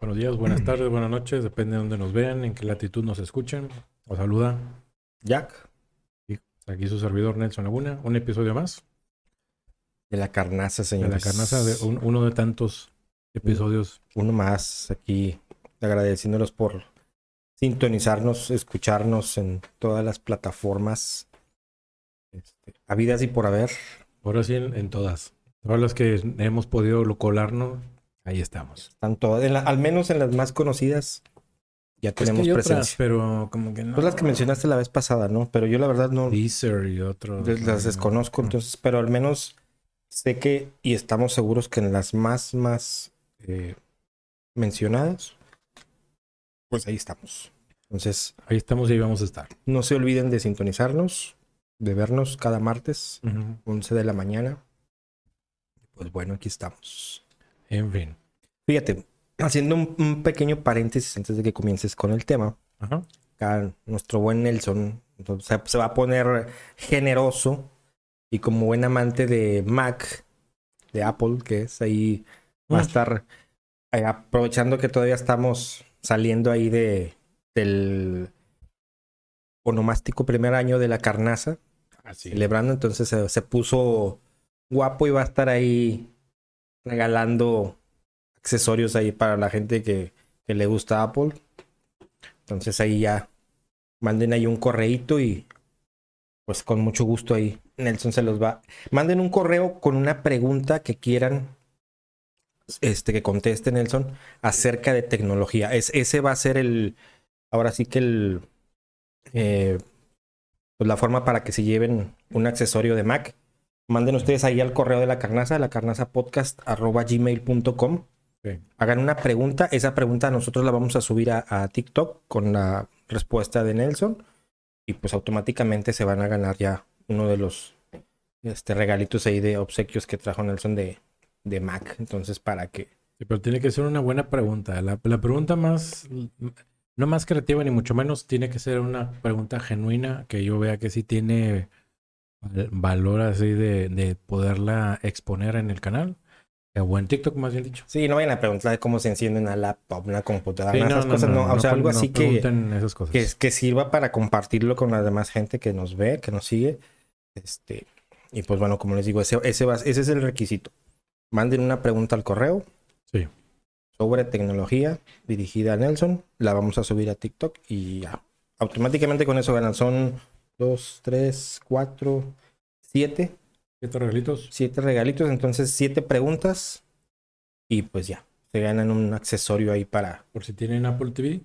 Buenos días, buenas tardes, buenas noches, depende de dónde nos vean, en qué latitud nos escuchen. Os saluda Jack, y aquí su servidor Nelson Laguna, un episodio más de la carnaza, de señores. la carnaza, de un- uno de tantos episodios. Uno más aquí, agradeciéndolos por sintonizarnos, escucharnos en todas las plataformas este, habidas y por haber. Ahora sí, en, en todas. Todas las que hemos podido colarnos, ahí estamos. Están todas, en la- al menos en las más conocidas, ya tenemos otras, presencia. pero como que no. Pues las que mencionaste la vez pasada, ¿no? Pero yo la verdad no Deezer y otros. las desconozco, entonces, pero al menos sé que y estamos seguros que en las más, más eh, mencionadas, pues ahí estamos. Entonces, Ahí estamos y ahí vamos a estar. no se olviden de sintonizarnos, de vernos cada martes, 11 de la mañana. Pues bueno, aquí estamos. En fin. Fíjate, haciendo un, un pequeño paréntesis antes de que comiences con el tema, Ajá. acá nuestro buen Nelson se- se va a poner generoso y como buen amante de Mac, de Apple, que es ahí, va a Mm. estar eh, aprovechando que todavía estamos saliendo ahí de del onomástico primer año de la carnaza, Así. celebrando, entonces se, se puso guapo y va a estar ahí regalando accesorios ahí para la gente que, le gusta Apple. Entonces ahí ya manden ahí un correíto y pues con mucho gusto ahí Nelson se los va. Manden un correo con una pregunta que quieran este que conteste Nelson acerca de tecnología. Es, ese va a ser el ahora sí que el eh, pues la forma para que se lleven un accesorio de Mac. Manden ustedes ahí al correo de la carnaza, la carnaza podcast arroba gmail.com. Sí. Hagan una pregunta. Esa pregunta nosotros la vamos a subir a, a TikTok con la respuesta de Nelson. Y pues automáticamente se van a ganar ya uno de los este, regalitos ahí de obsequios que trajo Nelson de, de Mac. Entonces, para que. Sí, pero tiene que ser una buena pregunta. La, la pregunta más, no más creativa ni mucho menos, tiene que ser una pregunta genuina que yo vea que sí tiene valor así de, de poderla exponer en el canal. eh, O en TikTok, más bien dicho. Sí, no vayan a preguntar de cómo se enciende una laptop, una computadora, Sí, no, esas cosas. No, o sea, algo así que. pregunten esas cosas. que, que sirva para compartirlo con la demás gente que nos ve, que nos sigue. Este, y pues bueno, como les digo, ese, ese, va- ese es el requisito. Manden una pregunta al correo Sí. sobre tecnología dirigida a Nelson. La vamos a subir a TikTok y ya. Automáticamente con eso ganan. Son dos, tres, cuatro, siete. ¿Siete regalitos? Siete regalitos. Entonces, siete preguntas. Y pues ya. Se ganan un accesorio ahí para, Por si tienen Apple TV.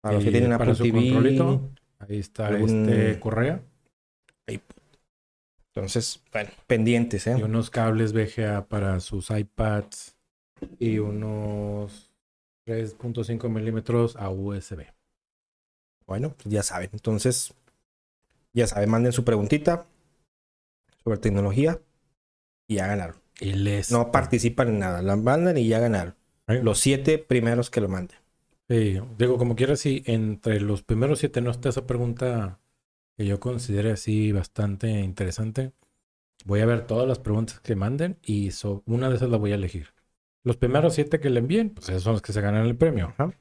para los que tienen para Apple su TV. controlito, Ahí está algún- este correa Entonces, bueno, pendientes, ¿eh? y unos cables VGA para sus iPads y unos 3.5 milímetros a USB. Bueno, pues ya saben. Entonces, ya saben, manden su preguntita sobre tecnología y ya ganaron. Y les No participan en nada, la mandan y ya ganaron. Los siete primeros que lo manden. Sí, digo, como quieras, si entre los primeros siete no está esa pregunta que yo considere así bastante interesante, voy a ver todas las preguntas que manden y so- una de esas la voy a elegir. Los primeros siete que le envíen, pues esos son los que se ganan el premio. Ajá.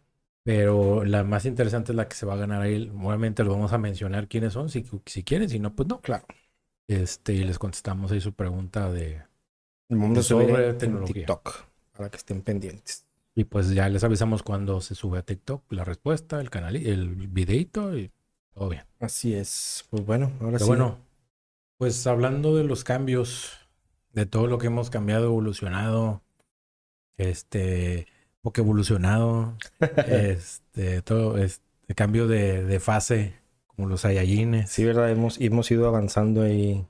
Pero la más interesante es la que se va a ganar ahí. Obviamente lo vamos a mencionar quiénes son, si, si quieren, si no, pues no. Claro. Este, y les contestamos ahí su pregunta de... Sobre tecnología. TikTok para que estén pendientes. Y pues ya les avisamos cuando se sube a TikTok la respuesta, el canal, el videito y todo bien. Así es. Pues bueno, ahora Pero sí. bueno, pues hablando de los cambios, de todo lo que hemos cambiado, evolucionado, este, poco evolucionado, este, todo este cambio de, de fase, como los Saiyajines, sí, verdad, hemos, hemos ido avanzando ahí.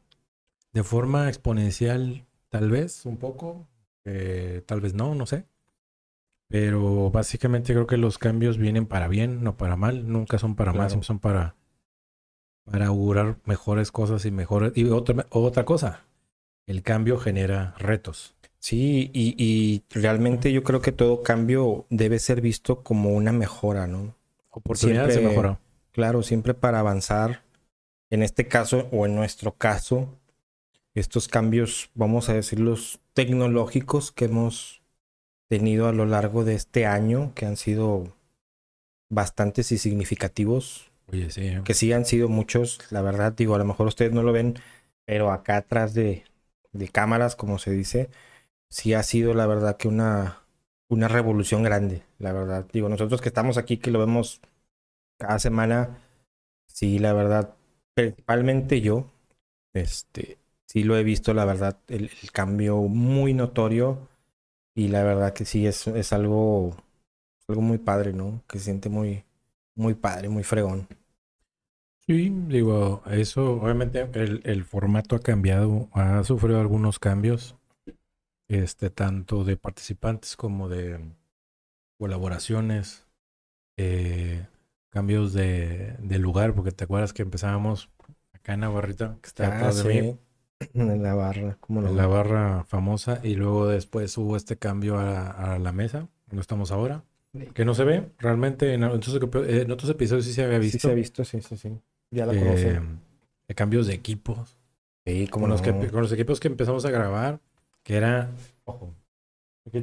de forma exponencial, tal vez un poco, eh, tal vez no, no sé. Pero básicamente creo que los cambios vienen para bien, no para mal, nunca son para mal, Claro. siempre son para, para augurar mejores cosas y mejores. Y otra, otra cosa, el cambio genera retos. Sí, y, y realmente yo creo que todo cambio debe ser visto como una mejora, ¿no? Oportunidades se Siempre- mejoró. Claro, siempre para avanzar. En este caso, o en nuestro caso, estos cambios, vamos a decirlos, tecnológicos que hemos tenido a lo largo de este año, que han sido bastantes y significativos. Oye, sí. ¿eh? Que sí han sido muchos, la verdad, digo, a lo mejor ustedes no lo ven, pero acá atrás de, de cámaras, como se dice, sí ha sido la verdad que una, una revolución grande, la verdad. Digo, nosotros que estamos aquí, que lo vemos cada semana, sí, la verdad, principalmente yo, este, sí lo he visto, la verdad, el, cambio muy notorio y la verdad que sí es, es algo, algo muy padre, ¿no? Que se siente muy, muy padre, muy fregón. Sí, digo, eso, obviamente el, el formato ha cambiado, ha sufrido algunos cambios, este, tanto de participantes como de colaboraciones, eh, cambios de, de lugar, porque te acuerdas que empezábamos acá en Navarrita, que está Ah, atrás de mí, sí, en la barra, como en la barra famosa, y luego después hubo este cambio a, a la mesa, donde estamos ahora, que no se ve realmente, en otros, en otros episodios sí se había Sí visto. se ha visto, sí, sí, sí. Ya la eh, conocen. cambios de equipos. Sí, como los, que, con los equipos que empezamos a grabar, que era. Ojo.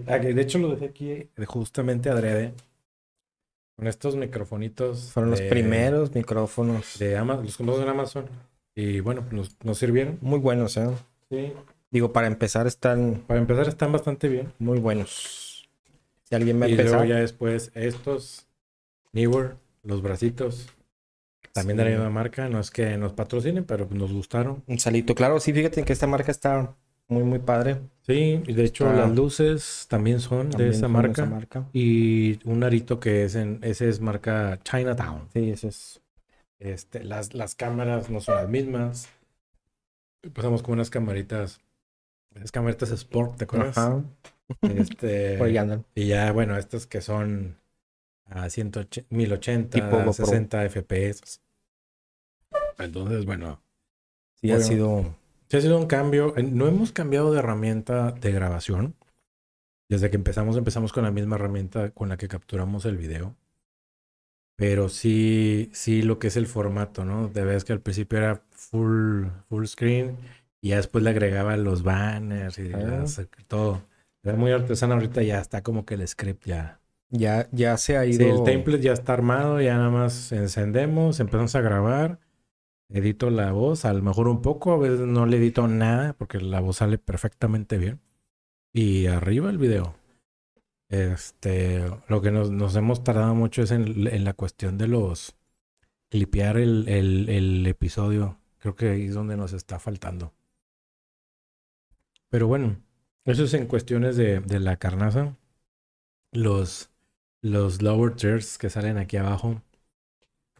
ah, de hecho lo dejé aquí justamente adrede. Con estos microfonitos. Fueron los primeros micrófonos. De Amazon, los compramos en Amazon. Y bueno, pues nos, nos sirvieron. Muy buenos, ¿eh? Sí. Digo, para empezar están Para empezar, están bastante bien. muy buenos. Si alguien a Y luego empezar, ya después estos. Newer, los bracitos. También de la Sí. misma marca. No es que nos patrocinen, pero nos gustaron. un salito. Claro, sí, fíjate que esta marca está muy, muy padre. Sí, y de hecho Ah. las luces también son También de esa son marca. marca. Y un arito que es en, ese es marca Chinatown. Sí, ese es. Este, las, las cámaras no son las mismas. Pasamos con unas camaritas, las camaritas Sport, ¿te acuerdas? Ajá. Este, y ya, bueno, estas que son a 180, 1080, Tipo GoPro. 60 FPS. Entonces, bueno, Sí, ha Bueno. sido. Sí ha sido un cambio. No hemos cambiado de herramienta de grabación. Desde que empezamos, empezamos con la misma herramienta con la que capturamos el video. Pero sí, sí lo que es el formato, ¿no? De vez que al principio era full, full screen y ya después le agregaba los banners y Ah. las- todo. Era muy artesano ahorita ya está como que el script ya. Ya, ya se ha Sí, ido. el template ya está armado, ya nada más encendemos, empezamos a grabar, edito la voz, a lo mejor un poco, a veces no le edito nada porque la voz sale perfectamente bien. Y arriba el video. Este, lo que nos, nos hemos tardado mucho es en, en la cuestión de los clipear el, el, episodio. Creo que ahí es donde nos está faltando. Pero bueno, eso es en cuestiones de, de la carnaza. Los, los lower tiers que salen aquí abajo,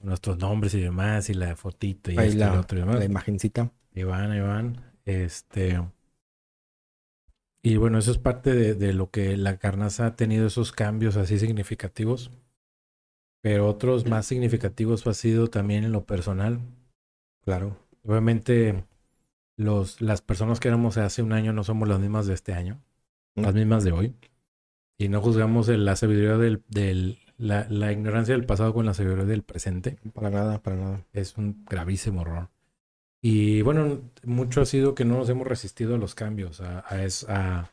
nuestros nombres y demás, y la fotito y Ahí y la- lo otro y demás. La imagencita. Ahí van, ahí van. Este. Y bueno, eso es parte de, de lo que la carnaza ha tenido esos cambios así significativos. Pero otros más significativos ha sido también en lo personal. Claro. Obviamente, los, las personas que éramos hace un año no somos las mismas de este año, Mm. las mismas de hoy. Y no juzgamos el- la sabiduría del, del la, la ignorancia del pasado con la sabiduría del presente Para nada, para nada. es un gravísimo error. Y bueno, mucho ha sido que no nos hemos resistido a los cambios, a, a, es- a-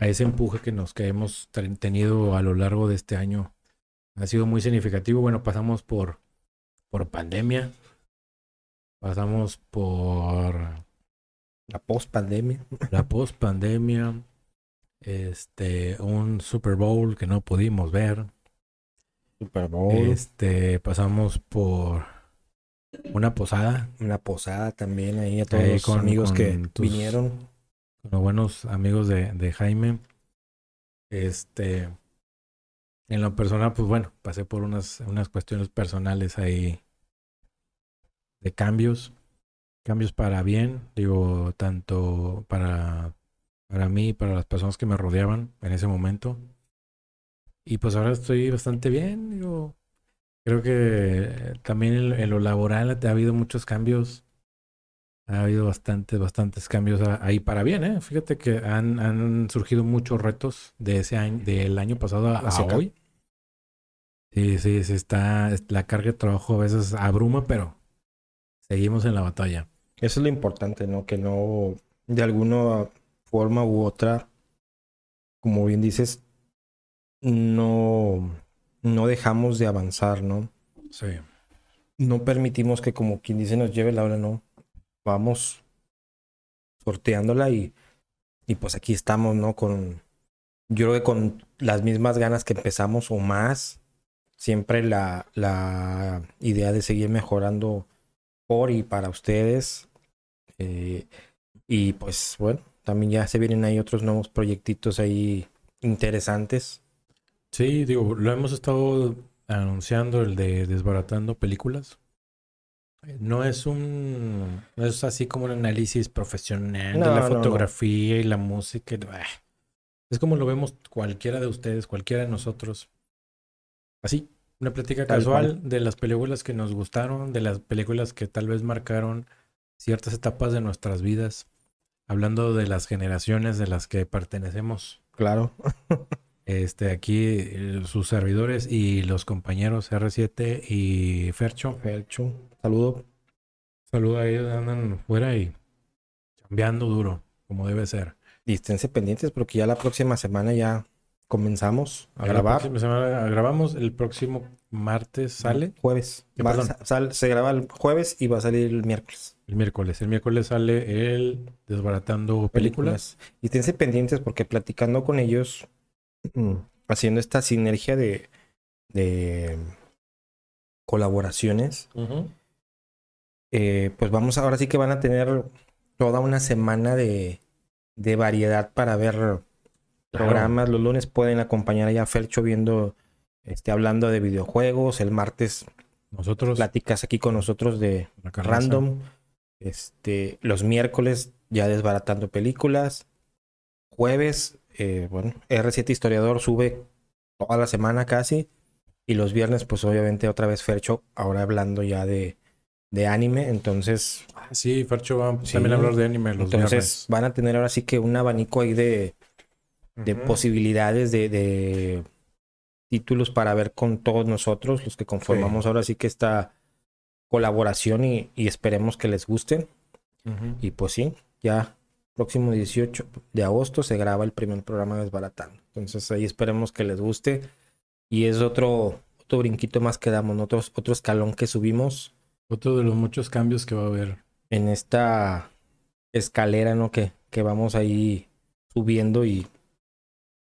a ese empuje que nos que hemos ten- tenido a lo largo de este año. Ha sido muy significativo. Bueno, pasamos por, por pandemia, pasamos por La post pandemia. la post pandemia, este, un Super Bowl que no pudimos ver. Super Bowl. Este, pasamos por una posada Una posada también ahí a todos Ahí los con- amigos que tus- vinieron. con los buenos amigos de, de Jaime. Este, en lo personal, pues bueno, pasé por unas, unas cuestiones personales ahí de cambios, cambios para bien, digo, tanto para, para mí y para las personas que me rodeaban en ese momento. Y pues ahora estoy bastante bien, digo, creo que también en, en lo laboral ha habido muchos cambios. Ha habido bastantes, bastantes cambios ahí para bien, ¿eh? Fíjate que han, han surgido muchos retos de ese año, del año pasado a, a hoy. Sí, sí, sí, está, la carga de trabajo a veces abruma, pero seguimos en la batalla. Eso es lo importante, ¿no? Que no, de alguna forma u otra, como bien dices, no, no dejamos de avanzar, ¿no? Sí. No permitimos que como quien dice nos lleve la hora, no. Vamos sorteándola y, y pues aquí estamos, ¿no? Con, yo creo que con las mismas ganas que empezamos o más, siempre la, la idea de seguir mejorando por y para ustedes. Eh, y pues bueno, también ya se vienen ahí otros nuevos proyectitos ahí interesantes. Sí, digo, lo hemos estado anunciando, el de desbaratando películas. No es un, no es así como un análisis profesional de la no, no. fotografía y la música. Es como lo vemos cualquiera de ustedes, cualquiera de nosotros. Así, una plática Tal casual de las películas que nos gustaron, de las películas que tal vez marcaron ciertas etapas de nuestras vidas, hablando de las generaciones de las que pertenecemos. Claro. Este, aquí eh, sus servidores y los compañeros R7 y Fercho. Fercho, saludo. Saluda a ellos, andan fuera y cambiando duro, como debe ser. Y esténse pendientes porque ya la próxima semana ya comenzamos a la grabar. próxima semana grabamos, el próximo martes sale, Jueves. Sa- sal- se graba el jueves y va a salir el miércoles. el miércoles. El miércoles sale el Desbaratando Películas. Y esténse pendientes porque platicando con ellos, mm, haciendo esta sinergia de, de colaboraciones, eh, pues vamos, ahora sí que van a tener toda una semana de, de variedad para ver programas. Los lunes pueden acompañar allá a Felcho viendo, este, hablando de videojuegos. El martes Nosotros, platicas aquí con nosotros de random. Este, los miércoles ya desbaratando películas. Jueves, eh, bueno, R7 Historiador sube toda la semana casi. Y los viernes, pues obviamente otra vez Fercho, ahora hablando ya de, de anime. Entonces, Ah, Sí, Fercho va Sí. también a hablar de anime los entonces van a tener ahora sí que un abanico ahí de, de posibilidades de, de títulos para ver con todos nosotros, los que conformamos ahora sí que esta colaboración y, y esperemos que les guste. Ujú. Y pues sí, ya próximo 18 de agosto se graba el primer programa de Desbaratando. Entonces ahí esperemos que les guste. Y es otro, otro brinquito más que damos, otro, otro escalón que subimos Otro de los muchos cambios que va a haber. en esta escalera, ¿no? Que, que vamos ahí subiendo y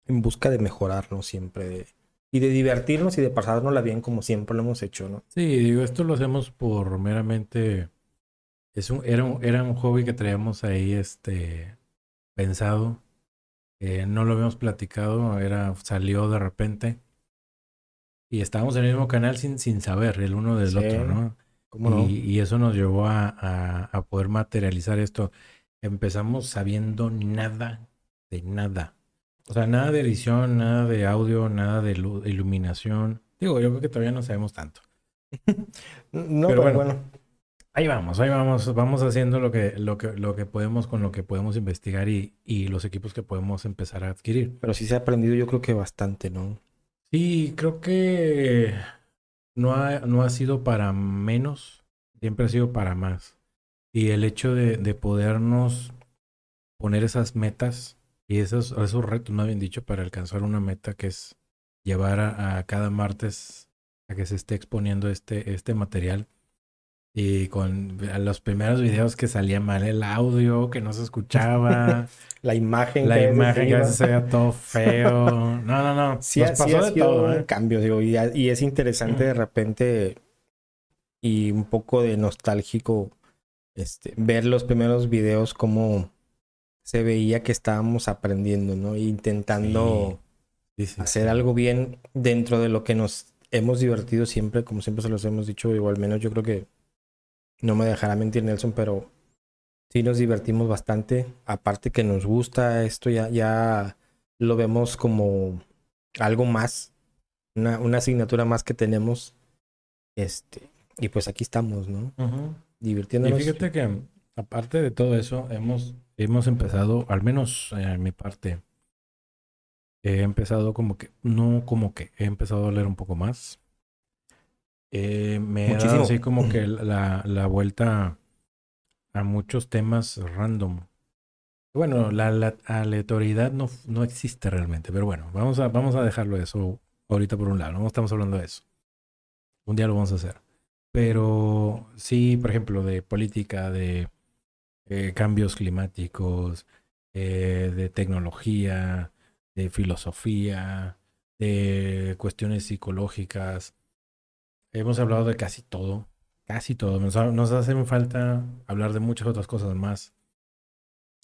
en busca de mejorarnos siempre. de- y de divertirnos y de pasárnosla bien como siempre lo hemos hecho, ¿no? Sí, digo, esto lo hacemos por meramente. Es un, era, un, era un hobby que traíamos ahí este, pensado. Eh, no lo habíamos platicado, era, salió de repente. Y estábamos en el mismo canal sin, sin saber el uno del Sí, otro, ¿no? ¿Cómo no? Y, y eso nos llevó a, a- a poder materializar esto. Empezamos sabiendo nada de nada. O sea, nada de edición, nada de audio, nada de lu- iluminación. Digo, yo creo que todavía no sabemos tanto. No, pero pero, bueno. bueno. Ahí vamos, ahí vamos, vamos haciendo lo que, lo que, lo que podemos con lo que podemos investigar y, y los equipos que podemos empezar a adquirir. Pero sí se ha aprendido yo creo que bastante, ¿no? Sí, creo que no ha, no ha sido para menos, siempre ha sido para más. Y el hecho de, de podernos poner esas metas y esos, esos retos, más bien dicho, para alcanzar una meta que es llevar a, a cada martes a que se esté exponiendo este, este material. Y con los primeros videos que salía mal el audio, que no se escuchaba, La imagen la que imagen que se veía todo feo. No, no, no. Sí, Nos sí pasó ha de sido todo, un ¿eh? cambio, digo, y, es interesante de repente y un poco de nostálgico este, ver los primeros videos como se veía que estábamos aprendiendo, ¿no? Intentando Sí, sí, hacer algo bien dentro de lo que nos hemos divertido siempre, como siempre se los hemos dicho, o al menos yo creo que no me dejará mentir Nelson, pero sí nos divertimos bastante. Aparte que nos gusta esto, ya, ya lo vemos como algo más, una, una asignatura más que tenemos. Este, y pues aquí estamos, ¿no? Y Divirtiéndonos. fíjate que aparte de todo eso, hemos, hemos empezado, al menos en mi parte, he empezado como que, no como que, he empezado a leer un poco más. Eh, me he dado Muchísimo. así como que la, la vuelta a muchos temas random. Bueno, la, la aleatoriedad no, no existe realmente, pero bueno, vamos a, vamos a dejarlo eso ahorita por un lado, no estamos hablando de eso. Un día lo vamos a hacer. Pero sí, por ejemplo, de política, de eh, cambios climáticos, eh, de tecnología, de filosofía, de cuestiones psicológicas. Hemos hablado de casi todo, casi todo. Nos, nos hace falta hablar de muchas otras cosas más.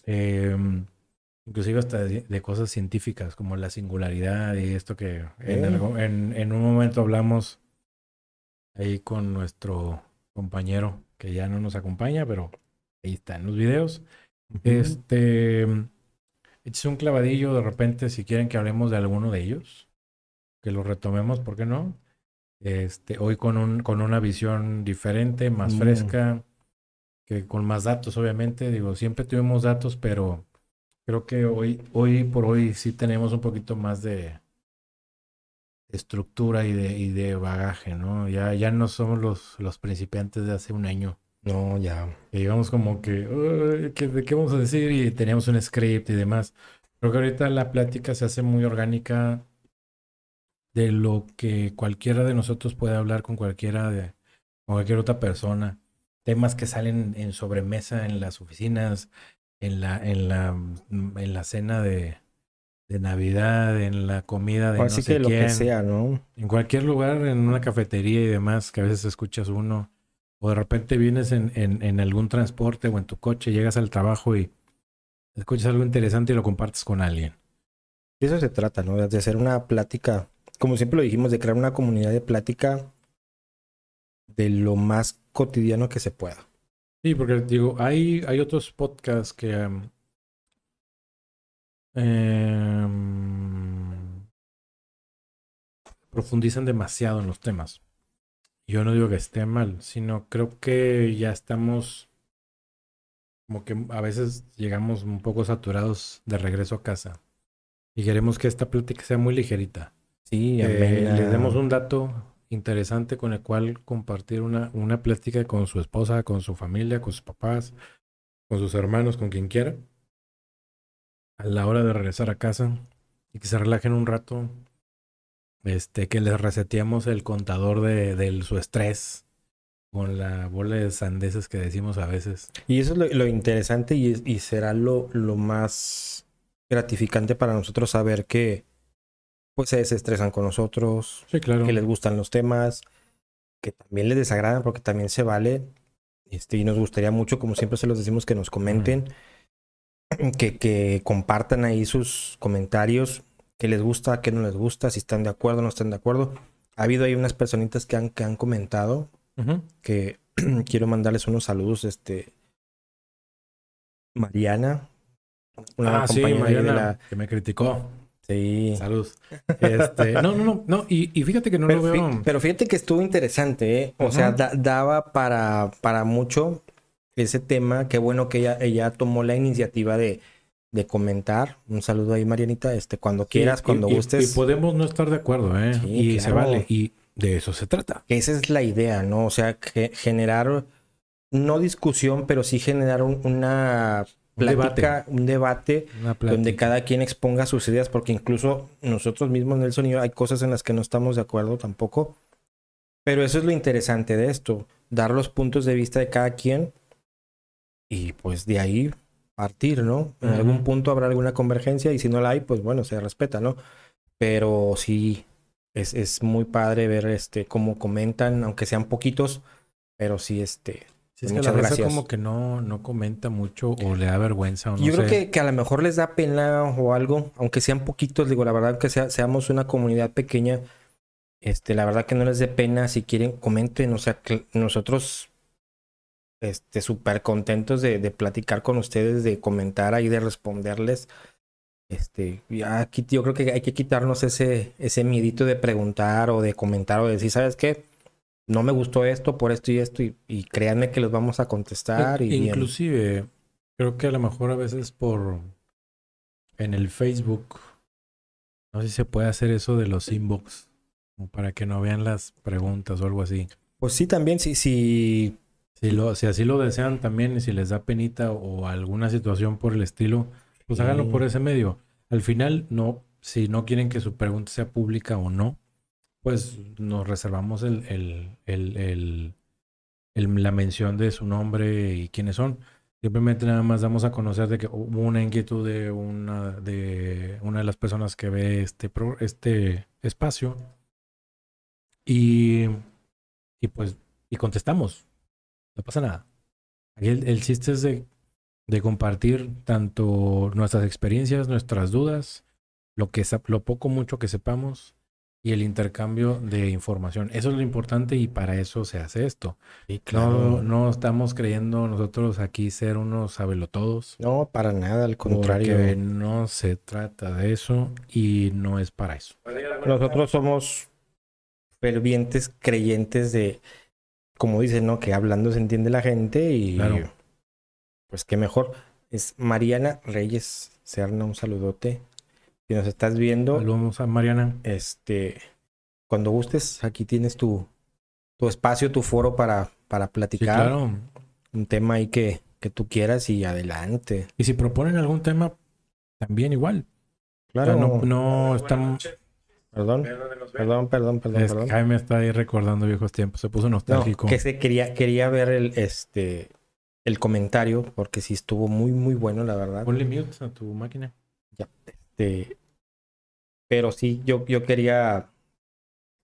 Em, inclusive hasta de, cosas científicas como la singularidad y esto que en, en, un momento hablamos ahí con nuestro compañero que ya no nos acompaña, pero ahí está en los videos. Este, es un clavadillo de repente si quieren que hablemos de alguno de ellos, que lo retomemos, ¿por qué no? Este, hoy con, un, con una visión diferente, más mm. fresca, que con más datos, obviamente. Digo, siempre tuvimos datos, pero creo que hoy, hoy por hoy sí tenemos un poquito más de estructura y de, y de bagaje, ¿no? Ya, ya no somos los, los principiantes de hace un año. No, ya. Y íbamos como que, ¿de qué vamos a decir? Y teníamos un script y demás. Creo que ahorita la plática se hace muy orgánica de lo que cualquiera de nosotros puede hablar con cualquiera de con cualquier otra persona. Temas que salen en sobremesa en las oficinas, en la, en la, en la cena de, de Navidad, en la comida de Así no que lo que sea, ¿no? En cualquier lugar, en una cafetería y demás, que a veces escuchas uno, o de repente vienes en, en, en algún transporte o en tu coche, llegas al trabajo y escuchas algo interesante y lo compartes con alguien. De eso se trata, ¿no? De hacer una plática, como siempre lo dijimos, de crear una comunidad de plática de lo más cotidiano que se pueda. Sí, porque digo, hay, hay otros podcasts que Em, profundizan demasiado en los temas. Yo no digo que esté mal, sino creo que ya estamos como que a veces llegamos un poco saturados de regreso a casa y queremos que esta plática sea muy ligerita. Sí, eh, le demos un dato interesante con el cual compartir una, una plática con su esposa, con su familia, con sus papás, con sus hermanos, con quien quiera a la hora de regresar a casa y que se relajen un rato. Este, que les reseteamos el contador de, de su estrés con la bola de sandeces que decimos a veces. Y eso es lo, interesante y, y, será lo, lo más gratificante para nosotros saber que pues se desestresan con nosotros, sí, claro. que les gustan los temas, que también les desagradan porque también se vale. Este, y nos gustaría mucho, como siempre se los decimos, que nos comenten que, que compartan ahí sus comentarios, qué les gusta, qué no les gusta, si están de acuerdo no están de acuerdo. Ha habido ahí unas personitas que han, que han comentado que quiero mandarles unos saludos. Este Mariana, una ah, Mariana, que me criticó. Sí. Salud. Este, no, no, no, no. Y, y fíjate que no pero, lo veo. Pero fíjate que estuvo interesante, ¿eh? O sea, daba para, para mucho ese tema. Qué bueno que ella, ella tomó la iniciativa de, de comentar. Un saludo ahí, Marianita. Este, cuando quieras, cuando gustes. Y, podemos no estar de acuerdo, ¿eh? y se vale. Y de eso se trata. Esa es la idea, ¿no? O sea, que generar, no discusión, pero sí generar una plática, un debate, donde cada quien exponga sus ideas, porque incluso nosotros mismos, Nelson y yo, hay cosas en las que no estamos de acuerdo tampoco. Pero eso es lo interesante de esto, dar los puntos de vista de cada quien y pues de ahí partir, ¿no? En algún punto habrá alguna convergencia y si no la hay, pues bueno, se respeta, ¿no? Pero sí, es, es muy padre ver este cómo comentan, aunque sean poquitos, pero sí, este. Es muchas que la gracias. como que no, no comenta mucho o le da vergüenza o no Yo creo que, que, a lo mejor les da pena o algo, aunque sean poquitos, digo, la verdad que sea, seamos una comunidad pequeña, este, la verdad que no les dé pena, si quieren, comenten, o sea, que nosotros este, súper contentos de, de, platicar con ustedes, de comentar ahí, de responderles. Este, ya aquí yo creo que hay que quitarnos ese, ese miedito de preguntar o de comentar o de decir, ¿sabes qué? No me gustó esto por esto y esto, y, créanme que los vamos a contestar. Y Inclusive, creo que a lo mejor a veces por en el Facebook, no sé si se puede hacer eso de los inbox, para que no vean las preguntas o algo así. Pues sí, también, si, si Si, lo, si así lo desean también y si les da penita o alguna situación por el estilo, pues háganlo Sí. por ese medio. Al final, no, si no quieren que su pregunta sea pública o no, pues nos reservamos la mención de su nombre y quiénes son. Simplemente nada más damos a conocer de que hubo una inquietud de una de una de las personas que ve este, pro- este espacio. Y, y pues, y contestamos. No pasa nada. El, chiste es de, de compartir tanto nuestras experiencias, nuestras dudas, lo que lo poco mucho que sepamos y el intercambio de información. Eso es lo importante y para eso se hace esto. Sí, No, no estamos creyendo nosotros aquí ser unos sabelotodos. No, para nada, al Porque contrario. no se trata de eso y no es para eso. Nosotros somos fervientes creyentes de, como dicen, ¿no? Que hablando se entiende la gente y Claro. pues qué mejor. Es Mariana Reyes Serna, un saludote. Si nos estás viendo, Saludos a Mariana. este, cuando gustes, aquí tienes tu, tu espacio, tu foro para, para Sí, platicar claro. un tema ahí que, que tú quieras y adelante. Y si proponen algún tema, también igual. O sea, Claro, no, no estamos. perdón, perdón, perdón, perdón, Es que perdón. Jaime está ahí recordando viejos tiempos. Se puso No, nostálgico. que se quería, quería ver el, este, el comentario, porque sí estuvo muy, muy bueno, la verdad. Ponle mute a tu máquina. Este, pero sí, yo, yo quería,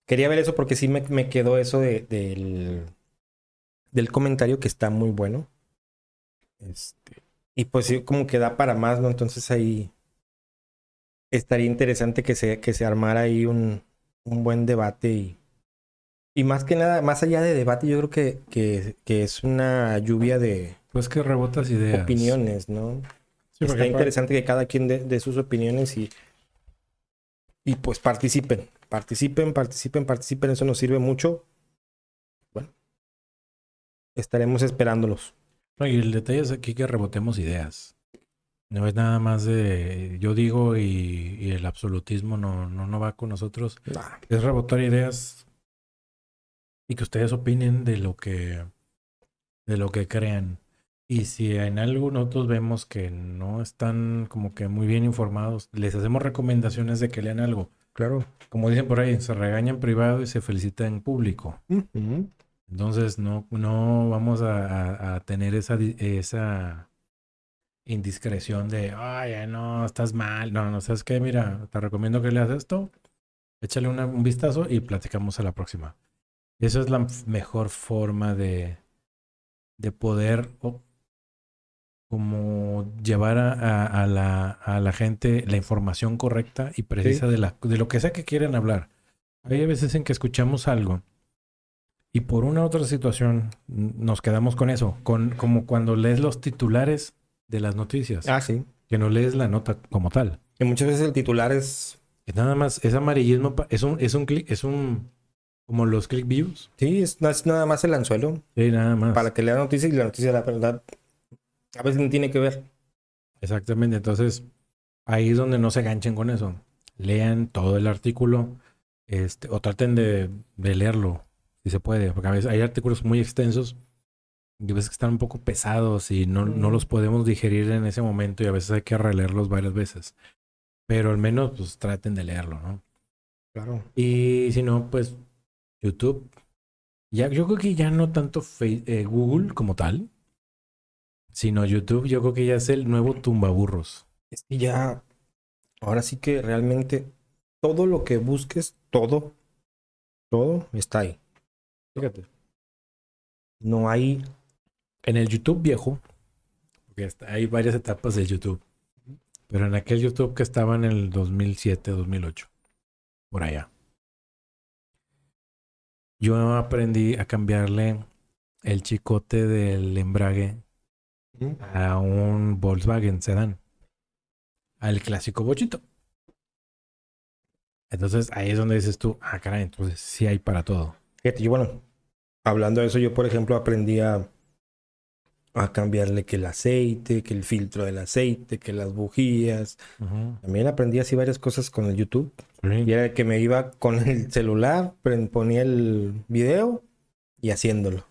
quería ver eso porque sí me, me quedó eso de, del, del comentario que está muy bueno. Este, y pues sí, como que da para más, ¿no? Entonces ahí estaría interesante que se, que se armara ahí un, un buen debate y, y más que nada, más allá de debate, yo creo que, que, que es una lluvia de Pues que rebotas ideas. opiniones, ¿no? Sí, Está interesante que cada quien dé sus opiniones y, y pues participen, participen, participen, participen, eso nos sirve mucho. Bueno, estaremos esperándolos. No, y el detalle es aquí que rebotemos ideas. No es nada más de yo digo y, y el absolutismo no, no, no va con nosotros. Nah, Es rebotar ideas y que ustedes opinen de lo que de lo que crean. Y si en algo nosotros vemos que no están como que muy bien informados, les hacemos recomendaciones de que lean algo. claro. Como dicen por ahí, se regaña en privado y se felicita en público. Entonces no, no vamos a, a- a tener esa, esa indiscreción de, ay, no, estás mal. No, no, ¿sabes qué? Mira, te recomiendo que leas esto, échale una- un vistazo y platicamos a la próxima. Esa es la mejor forma de, de poder como llevar a, a- a la, a la gente la información correcta y precisa de, la, de lo que sea que quieran hablar. Hay veces en que escuchamos algo y por una u otra situación nos quedamos con eso, con, como cuando lees los titulares de las noticias, Ah, sí. que no lees la nota como tal. Y muchas veces el titular es, Es nada más, es amarillismo, es un, es un clic, es un, como los click views. sí, es, es nada más el anzuelo Sí, nada más. para que lea la noticia y la noticia, la verdad, a veces no tiene que ver. Exactamente, entonces ahí es donde no se ganchen con eso. Lean todo el artículo, este, o traten de, de leerlo, si se puede, porque a veces hay artículos muy extensos y a veces que están un poco pesados y no, no Ujú. los podemos digerir en ese momento y a veces hay que releerlos varias veces. Pero al menos pues traten de leerlo, ¿no? Claro. Y si no, pues YouTube. Ya, yo creo que ya no tanto Fe- eh, Google como tal, sino YouTube, yo creo que ya es el nuevo tumbaburros. Es que ya, ahora sí que realmente todo lo que busques, todo, todo está ahí. Fíjate. No hay En el YouTube viejo, porque hay varias etapas de YouTube, pero en aquel YouTube que estaba en el 2007, 2008, por allá, yo aprendí a cambiarle el chicote del embrague a un Volkswagen Sedan, al clásico bochito. Entonces ahí es donde dices tú, ah, caray, entonces sí hay para todo. Fíjate, yo, bueno, hablando de eso, yo, por ejemplo, aprendí a, a cambiarle que el aceite, que el filtro del aceite, que las bujías. También aprendí así varias cosas con el YouTube. Y era que me iba con el celular, ponía el video y haciéndolo.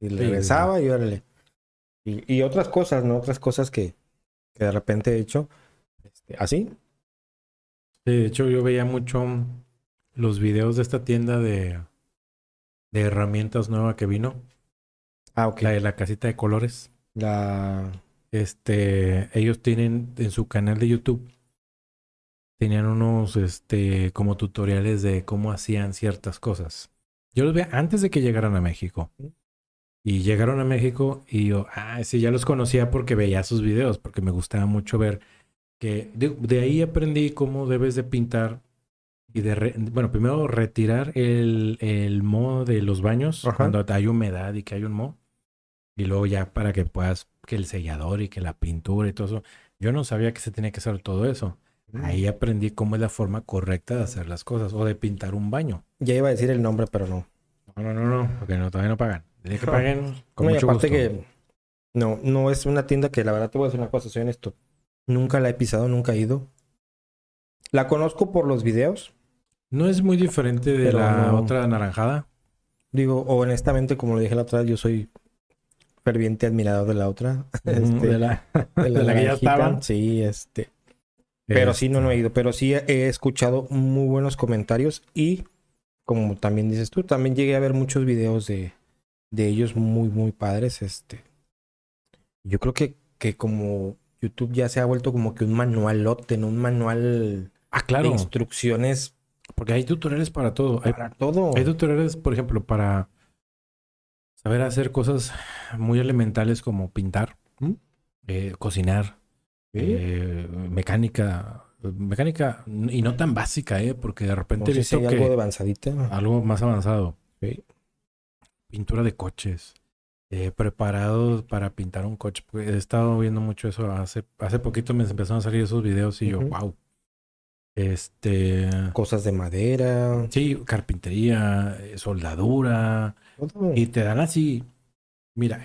Y Sí, regresaba y órale. Y, y otras cosas, ¿no? Otras cosas que, que de repente he hecho. este, así. Sí, de hecho, yo veía mucho los videos de esta tienda de, de herramientas nueva que vino. Ah, ok. La de la casita de colores. La... Este, ellos tienen en su canal de YouTube, tenían unos, este, como tutoriales de cómo hacían ciertas cosas. Yo los veía antes de que llegaran a México. Y llegaron a México y yo, ah, sí, ya los conocía porque veía sus videos, porque me gustaba mucho ver que de, de ahí aprendí cómo debes de pintar y de, re- bueno, primero retirar el, el moho de los baños Ajá. cuando hay humedad y que hay un moho. Y luego ya para que puedas, que el sellador y que la pintura y todo eso. Yo no sabía que se tenía que hacer todo eso. Ahí aprendí cómo es la forma correcta de hacer las cosas o de pintar un baño. Ya iba a decir el nombre, pero no. No, no, no, no, porque no, todavía no pagan. Dile que No. paguen con No, y aparte gusto. que no, no es una tienda que la verdad te voy a decir una cosa, soy honesto. Nunca la he pisado, nunca he ido. La conozco por los videos. No es muy diferente de la no- otra naranjada. Digo, honestamente, como lo dije la otra vez, yo soy ferviente admirador de la otra. Este, de la, de de la que ya naranjita. estaba. Sí, este. Pero sí, no, no he Este, ido. Pero sí he escuchado muy buenos comentarios y, como también dices tú, también llegué a ver muchos videos de, de ellos muy, muy padres. Este. Yo creo que, que como YouTube ya se ha vuelto como que un manualote, ¿no? Un manual Ah, de instrucciones Porque hay tutoriales para todo. Hay, para todo. hay tutoriales, por ejemplo, para saber hacer cosas muy elementales como pintar, ¿Mm? eh, cocinar, Sí. eh, mecánica. Mecánica, y no tan básica, ¿eh? Porque de repente he sé si visto hay que algo de avanzadita. algo más avanzado. Sí. Pintura de coches. eh, preparados para pintar un coche. Pues, He estado viendo mucho eso. Hace, hace poquito me empezaron a salir esos videos y yo, wow. Este. Cosas de madera. Sí, carpintería, eh, soldadura. todo. Y te dan así. Mira,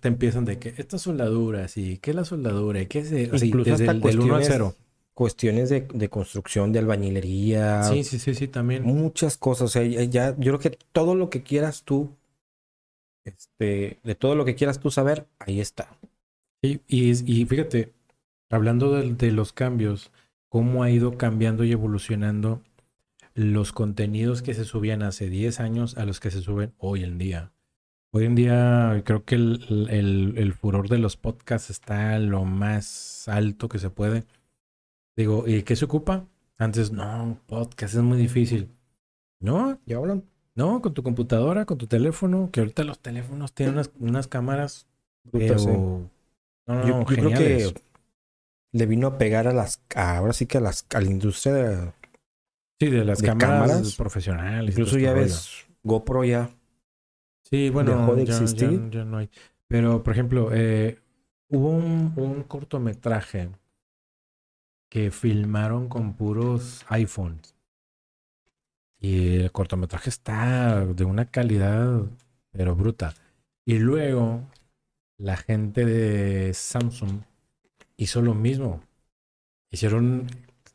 te empiezan de que esta soldadura, sí, ¿qué es la soldadura? ¿Y ¿Qué es el- así, Incluso desde hasta el, del 1 al cuestiones- 0? Cuestiones de, de construcción, de albañilería. Sí, sí, sí, sí, también. muchas cosas. O sea, ya- yo creo que todo lo que quieras tú, este, de todo lo que quieras tú saber, ahí está. Y, y fíjate, hablando de, de los cambios, cómo ha ido cambiando y evolucionando los contenidos que se subían hace 10 años a los que se suben hoy en día. Hoy en día creo que el, el- el furor de los podcasts está lo más alto que se puede. Digo, ¿y qué se ocupa? Antes, no, podcast es muy difícil. No, ¿Ya hablan? No, con tu computadora, con tu teléfono, que ahorita los teléfonos tienen unas, unas cámaras, Brutas, pero... No, no, Yo, creo que le vino a pegar a las, a- ahora sí que a las, a la industria de- Sí, de las de cámaras, cámaras. profesionales. incluso todo ya este ves. GoPro ya. Sí, bueno, dejó de ya- ya- existir. Ya, no hay. Pero, por ejemplo, eh, hubo un, un cortometraje que filmaron con puros iPhones. Y el cortometraje está de una calidad, pero bruta. Y luego, la gente de Samsung hizo lo mismo. Hicieron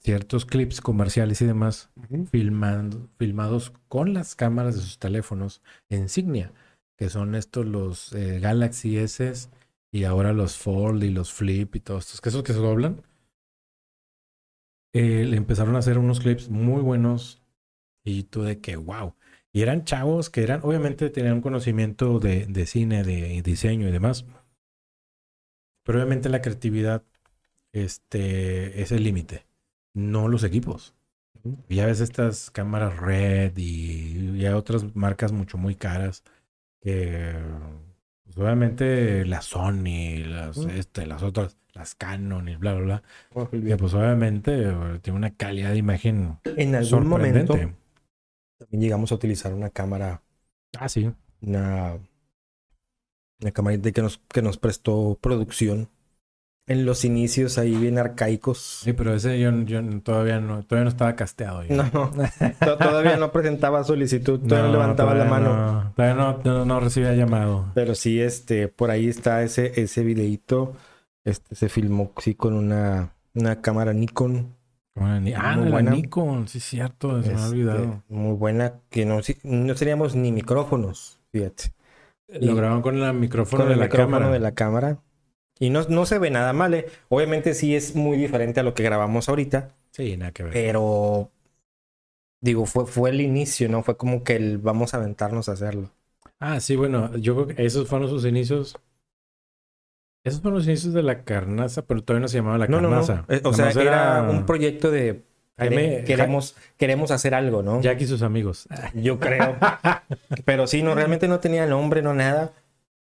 ciertos clips comerciales y demás filmando, filmados con las cámaras de sus teléfonos insignia, que son estos los eh, Galaxy S y ahora los Fold y los Flip y todos estos, que esos que se doblan. Eh, le empezaron a hacer unos clips muy buenos y tú de que wow. Y eran chavos que eran, obviamente tenían un conocimiento de, de cine, de diseño y demás. Pero obviamente la creatividad este, es el límite, no los equipos. Ya ves estas cámaras Red y ya otras marcas mucho muy caras que pues, obviamente la Sony, las, Ujú. este, las otras, las Canon y bla, bla, bla. Oh, Que pues obviamente tiene una calidad de imagen En algún momento sorprendente. También llegamos a utilizar una cámara, Ah, sí. una, una camarita que nos, que nos prestó producción en los inicios ahí bien arcaicos. Sí, pero ese yo, yo todavía no, todavía no estaba casteado. yo. No, to- todavía no presentaba solicitud, todavía no, levantaba la mano. no, todavía no, no- no recibía llamado. Pero sí, este, por ahí está ese, ese videíto. Este se filmó sí con una, una cámara Nikon. Ah, Muy la buena. Nikon, sí, cierto, se me ha este, olvidado. muy buena, que no, no teníamos ni micrófonos, fíjate. Lo grabaron con el micrófono con de el la micrófono cámara. de la cámara. Y no, no se ve nada mal, ¿eh? Obviamente sí es muy diferente a lo que grabamos ahorita, Sí, nada que ver. pero digo, fue, fue el inicio, ¿no? Fue como que el vamos a aventarnos a hacerlo. Ah, sí, bueno, yo creo que esos fueron sus inicios. Esos fueron los inicios de la carnaza, pero todavía no se llamaba la No, no, no. carnaza. Eh, O sea, era un proyecto de Jaime, queremos, queremos hacer algo, ¿no? Jack y sus amigos. Yo creo. pero sí, no, realmente no tenía nombre, no nada.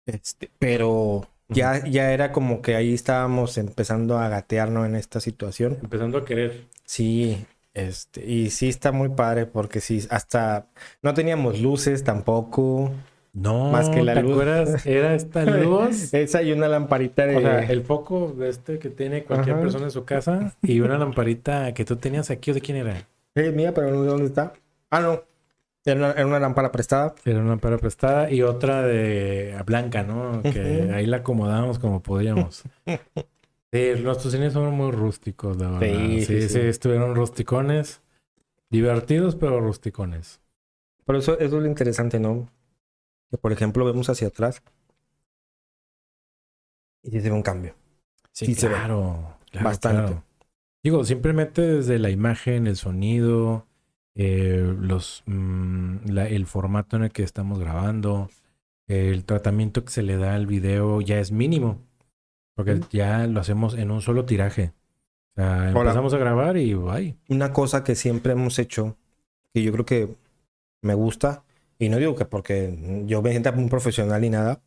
Este, pero ya, ya era como que ahí estábamos empezando a gatearnos en esta situación. Empezando a querer. Sí, este, y sí está muy padre porque sí, hasta no teníamos luces tampoco. No, Más que la ¿te luz. acuerdas? Era esta luz. Esa y una lamparita de... O sea, el foco de este que tiene cualquier Ajá. persona en su casa y una lamparita que tú tenías aquí, ¿o de quién era? Eh, mía, pero no sé dónde está. Ah, no. Era una, era una lámpara prestada. Era una lámpara prestada y otra de blanca, ¿no? Que ahí la acomodábamos como podíamos. Sí, nuestros cines son muy rústicos, la verdad. Sí, Sí, sí, sí, sí. estuvieron rusticones. Divertidos, pero rusticones. Por eso, eso es lo interesante, ¿no? Que por ejemplo vemos hacia atrás y se ve un cambio. Sí, Sí se ve. claro, Bastante. claro. Digo, simplemente desde la imagen, el sonido, eh, los, mm, la- el formato en el que estamos grabando, el tratamiento que se le da al video ya es mínimo. Porque ya lo hacemos en un solo tiraje. O sea, empezamos a grabar y bye. Una cosa que siempre hemos hecho, que yo creo que me gusta, y no digo que porque yo me sienta muy profesional ni nada,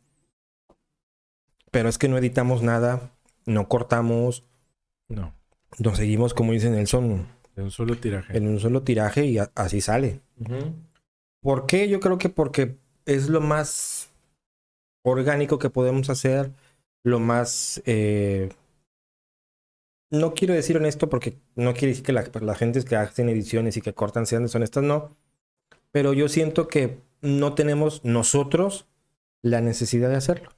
pero es que no editamos nada, no cortamos, No, nos seguimos, como dice Nelson, de un solo tiraje. en un solo tiraje y así sale. Ujú. ¿Por qué? Yo creo que porque es lo más orgánico que podemos hacer, lo más... eh, No quiero decir honesto porque no quiere decir que la, la gente que hacen ediciones y que cortan sean deshonestas, no. Pero yo siento que no tenemos nosotros la necesidad de hacerlo.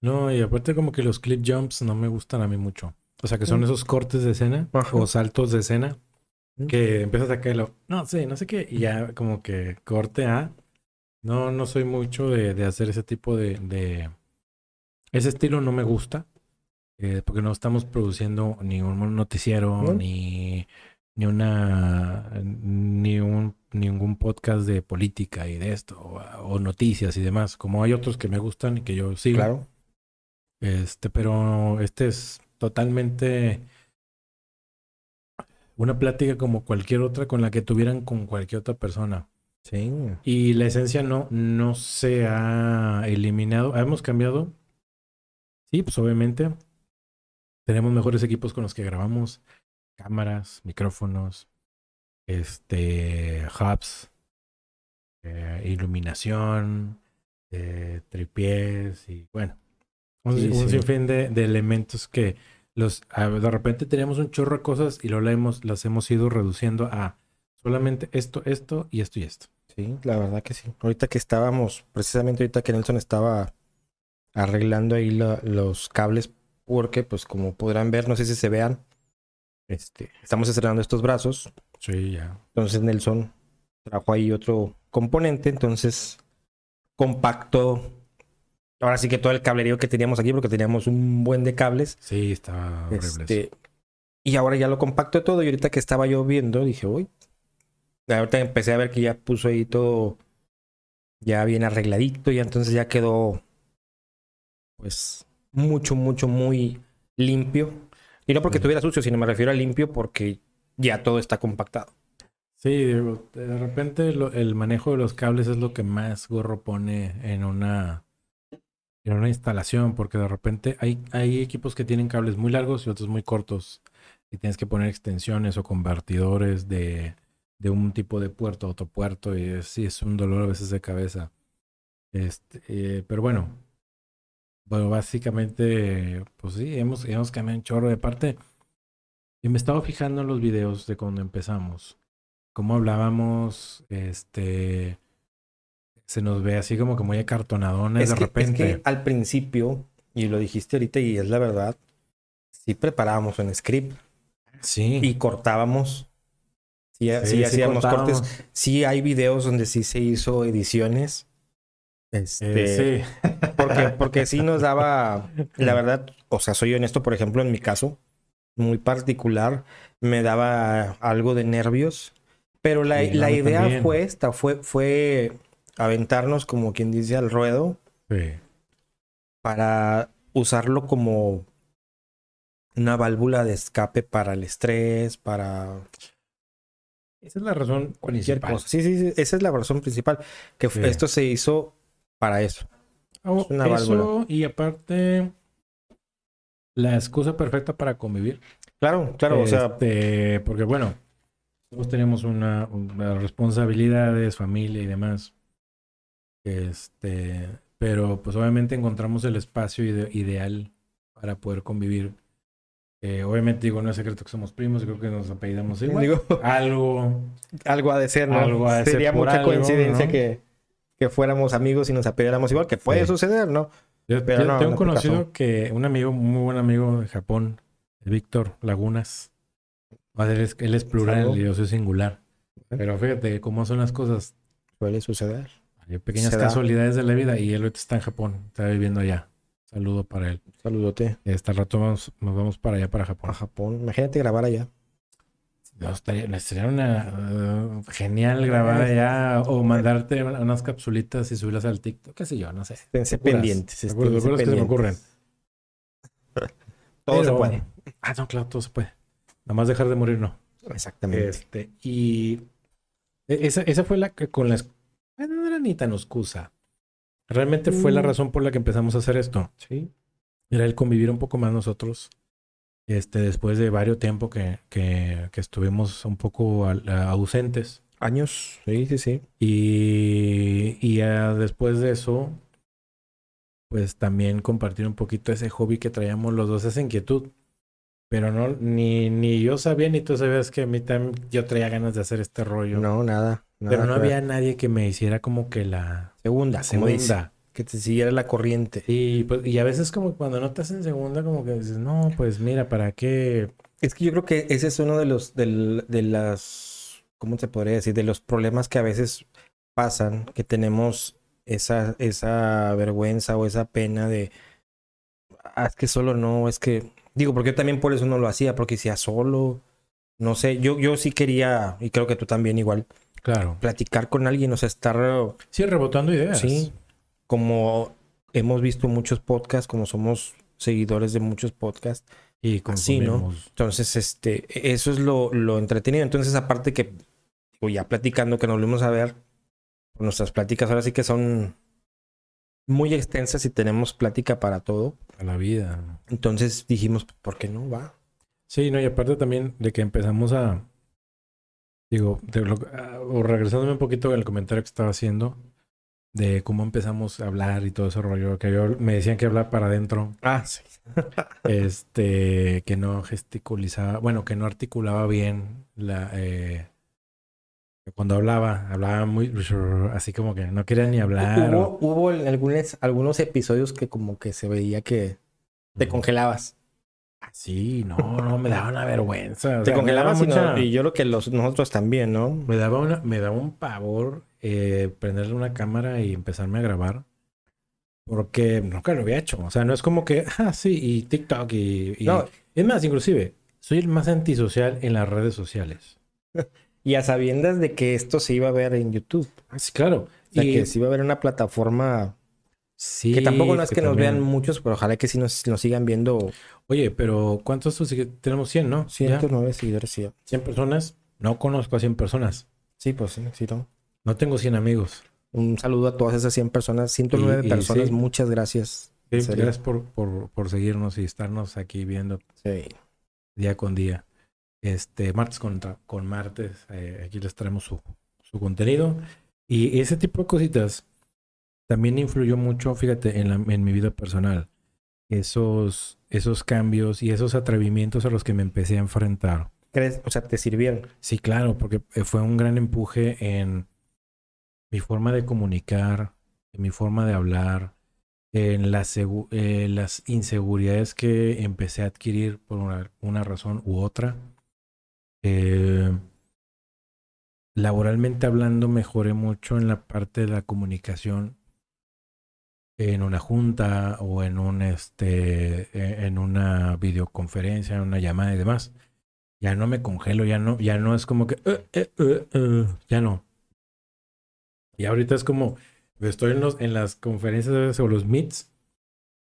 No, y aparte como que los clip jumps no me gustan a mí mucho. O sea, que son Mm. esos cortes de escena Ajá. o saltos de escena Mm. que empiezas a caerlo. No sé, no sé qué. Y ya como que corte a. No, no soy mucho de, de hacer ese tipo de, de... Ese estilo no me gusta. eh, porque no estamos produciendo ni un noticiero, ¿No? ni, ni una ni un ningún podcast de política y de esto, o, o noticias y demás. Como hay otros que me gustan y que yo sigo. Claro. Este, pero este es totalmente una plática como cualquier otra con la que tuvieran con cualquier otra persona. Sí. Y la esencia no, no se ha eliminado. Hemos cambiado. Sí, pues obviamente. Tenemos mejores equipos con los que grabamos. Cámaras, micrófonos, este, hubs, eh, iluminación, eh, tripiés y bueno. Un, Sí, un sí. sinfín de, de elementos que los de repente teníamos un chorro de cosas y luego la hemos, las hemos ido reduciendo a solamente esto, esto y esto y esto. Sí, la verdad que sí. Ahorita que estábamos, precisamente ahorita que Nelson estaba arreglando ahí la- los cables, porque pues como podrán ver, no sé si se vean, este, estamos estrenando estos brazos. Sí, ya. Entonces Nelson trajo ahí otro componente, entonces compacto. Ahora sí que todo el cablerío que teníamos aquí, porque teníamos un buen de cables. Sí, está horrible. Este, y ahora ya lo compacto todo. Y ahorita que estaba yo viendo, dije, uy. Ahorita empecé a ver que ya puso ahí todo ya bien arregladito. Y entonces ya quedó, pues, mucho, mucho, muy limpio. Y no porque estuviera sucio, sino me refiero a limpio porque ya todo está compactado. Sí, de repente lo- el manejo de los cables es lo que más gorro pone en una en una instalación, porque de repente hay, hay equipos que tienen cables muy largos y otros muy cortos. Y tienes que poner extensiones o convertidores de, de un tipo de puerto a otro puerto. Y sí, es un dolor a veces de cabeza. Este, eh, pero bueno. Bueno, básicamente, pues sí, hemos, hemos cambiado un chorro de parte. Y me estaba fijando en los videos de cuando empezamos. Cómo hablábamos, este. Se nos ve así como que muy acartonadones de que, repente. es que al principio, y lo dijiste ahorita y es la verdad, sí preparábamos un script sí. y cortábamos. Sí, Sí, sí sí hacíamos cortábamos. cortes. Sí hay videos donde sí se hizo ediciones. Este, Eh, porque, porque sí nos daba, la verdad, o sea, soy honesto, por ejemplo, en mi caso, muy particular, me daba algo de nervios, pero la, Sí, la idea también. fue esta, fue, fue aventarnos, como quien dice, al ruedo sí. para usarlo como una válvula de escape para el estrés, para Esa es la razón cualquier principal. cosa. Sí, sí, sí, esa es la razón principal, que esto se hizo para eso. Oh, Es una eso, válvula. y aparte, la excusa perfecta para convivir. Claro, claro, o sea, Este, porque bueno, todos tenemos una, una responsabilidades, familia y demás. Este, pero pues obviamente encontramos el espacio ide- ideal para poder convivir. Eh, obviamente digo, no es secreto que somos primos, creo que nos apellidamos igual. digo, Algo, algo ha de ser, ¿no? Algo ha de ser Sería por mucha algo, coincidencia ¿no? que, que fuéramos amigos y nos apellidáramos igual, que puede Sí. suceder, ¿no? yo, Pero yo no, tengo no un te pasó. conocido que, un amigo, muy buen amigo de Japón, Víctor Lagunas. Él es, él es plural y yo soy singular. Pero fíjate cómo son las cosas. Suele suceder. Hay pequeñas Se da. casualidades de la vida y él ahorita está en Japón, está viviendo allá. Saludo para él. Saludote Este rato vamos- nos vamos para allá, para Japón. a Japón. Imagínate grabar allá. No, estaría, sería una uh, genial grabar allá o mandarte una- unas capsulitas y subirlas al TikTok, qué sé yo, no sé. Esténse pendientes. Esténse locuras que se me ocurren. pendientes. Todo se puede. Ah, no, claro, todo se puede. Nada más dejar de morir, no. Exactamente. Este, y e- esa, esa fue la que con las... Bueno, no era ni tan excusa. Realmente fue la Mm. razón por la que empezamos a hacer esto. Sí. Era el convivir un poco más nosotros. Este, después de varios tiempo que, que, que estuvimos un poco al- ausentes. Años. Sí, sí, sí. Y, y después de eso, pues también compartir un poquito ese hobby que traíamos los dos, esa inquietud. Pero no, ni, ni yo sabía, ni tú sabías que a mí también yo traía ganas de hacer este rollo. No, nada. nada pero no había nadie que me hiciera como que la segunda, la segunda. Que te siguiera la corriente. Y, pues, y a veces como cuando no te hacen segunda, como que dices, no, pues mira, ¿para qué? Es que yo creo que ese es uno de los del- de las ¿cómo se podría decir? De los problemas que a veces pasan, que tenemos esa esa vergüenza o esa pena de ah, es que solo no, es que digo, porque yo también por eso no lo hacía, porque decía solo no sé, yo yo sí quería y creo que tú también igual Claro. platicar con alguien, o sea, estar Sí, rebotando ideas. Sí, como hemos visto muchos podcasts, como somos seguidores de muchos podcasts, Y Así, ¿no? consumimos. entonces este, eso es lo, lo entretenido. Entonces, aparte que, digo, ya platicando, que nos volvemos a ver, nuestras pláticas ahora sí que son muy extensas y tenemos plática para todo. a la vida. Entonces dijimos, ¿por qué no va? Sí, no, y aparte también de que empezamos a. Digo, de o regresándome un poquito al comentario que estaba haciendo, de cómo empezamos a hablar y todo ese rollo, que yo me decían que hablar para adentro, Ah, sí. este, que no gesticulizaba, bueno, que no articulaba bien la. eh, cuando hablaba, hablaba muy así como que no quería ni hablar. Hubo, o- hubo en algunos, algunos episodios que como que se veía que te congelabas. Sí, no, no, me daba una vergüenza. o Te sea, congelabas mucha- y yo creo que los, nosotros también, ¿no? Me daba, una, me daba un pavor eh, prenderle una cámara y empezarme a grabar. Porque nunca lo había hecho. O sea, no es como que, ah, sí, y TikTok y... y- No, Es más, inclusive, soy el más antisocial en las redes sociales. y a sabiendas de que esto se iba a ver en YouTube. Ah, sí, claro. O sea, y que se iba a ver una plataforma sí, que tampoco no es que, nos también- vean muchos, pero ojalá que sí nos, nos sigan viendo Oye, pero ¿cuántos tenemos? 100, ¿no? Ya, 109 seguidores. Sí, 100 personas. No conozco a 100 personas. sí pues sí, sí, no. No tengo 100 amigos. Un saludo a todas esas 100 personas, 109 Y- y personas, sí. muchas gracias. Sí, gracias por, por, por seguirnos y estarnos aquí viendo Sí. día con día. Este, martes con, con martes, eh, aquí les traemos su, su contenido. Y ese tipo de cositas también influyó mucho, fíjate, en, la, en mi vida personal. Esos, esos cambios y esos atrevimientos a los que me empecé a enfrentar. ¿Crees? O sea, te sirvieron. Sí, claro, porque eh, fue un gran empuje en mi forma de comunicar, mi forma de hablar, en eh, las inseguridades que empecé a adquirir por una, razón u otra. Eh, laboralmente hablando, mejoré mucho en la parte de la comunicación en una junta o en un este e, en una videoconferencia, en una llamada y demás. Ya no me congelo, ya no, ya no es como que "Eh, eh, eh, eh", ya no. Y ahorita es como estoy en los las conferencias o los meets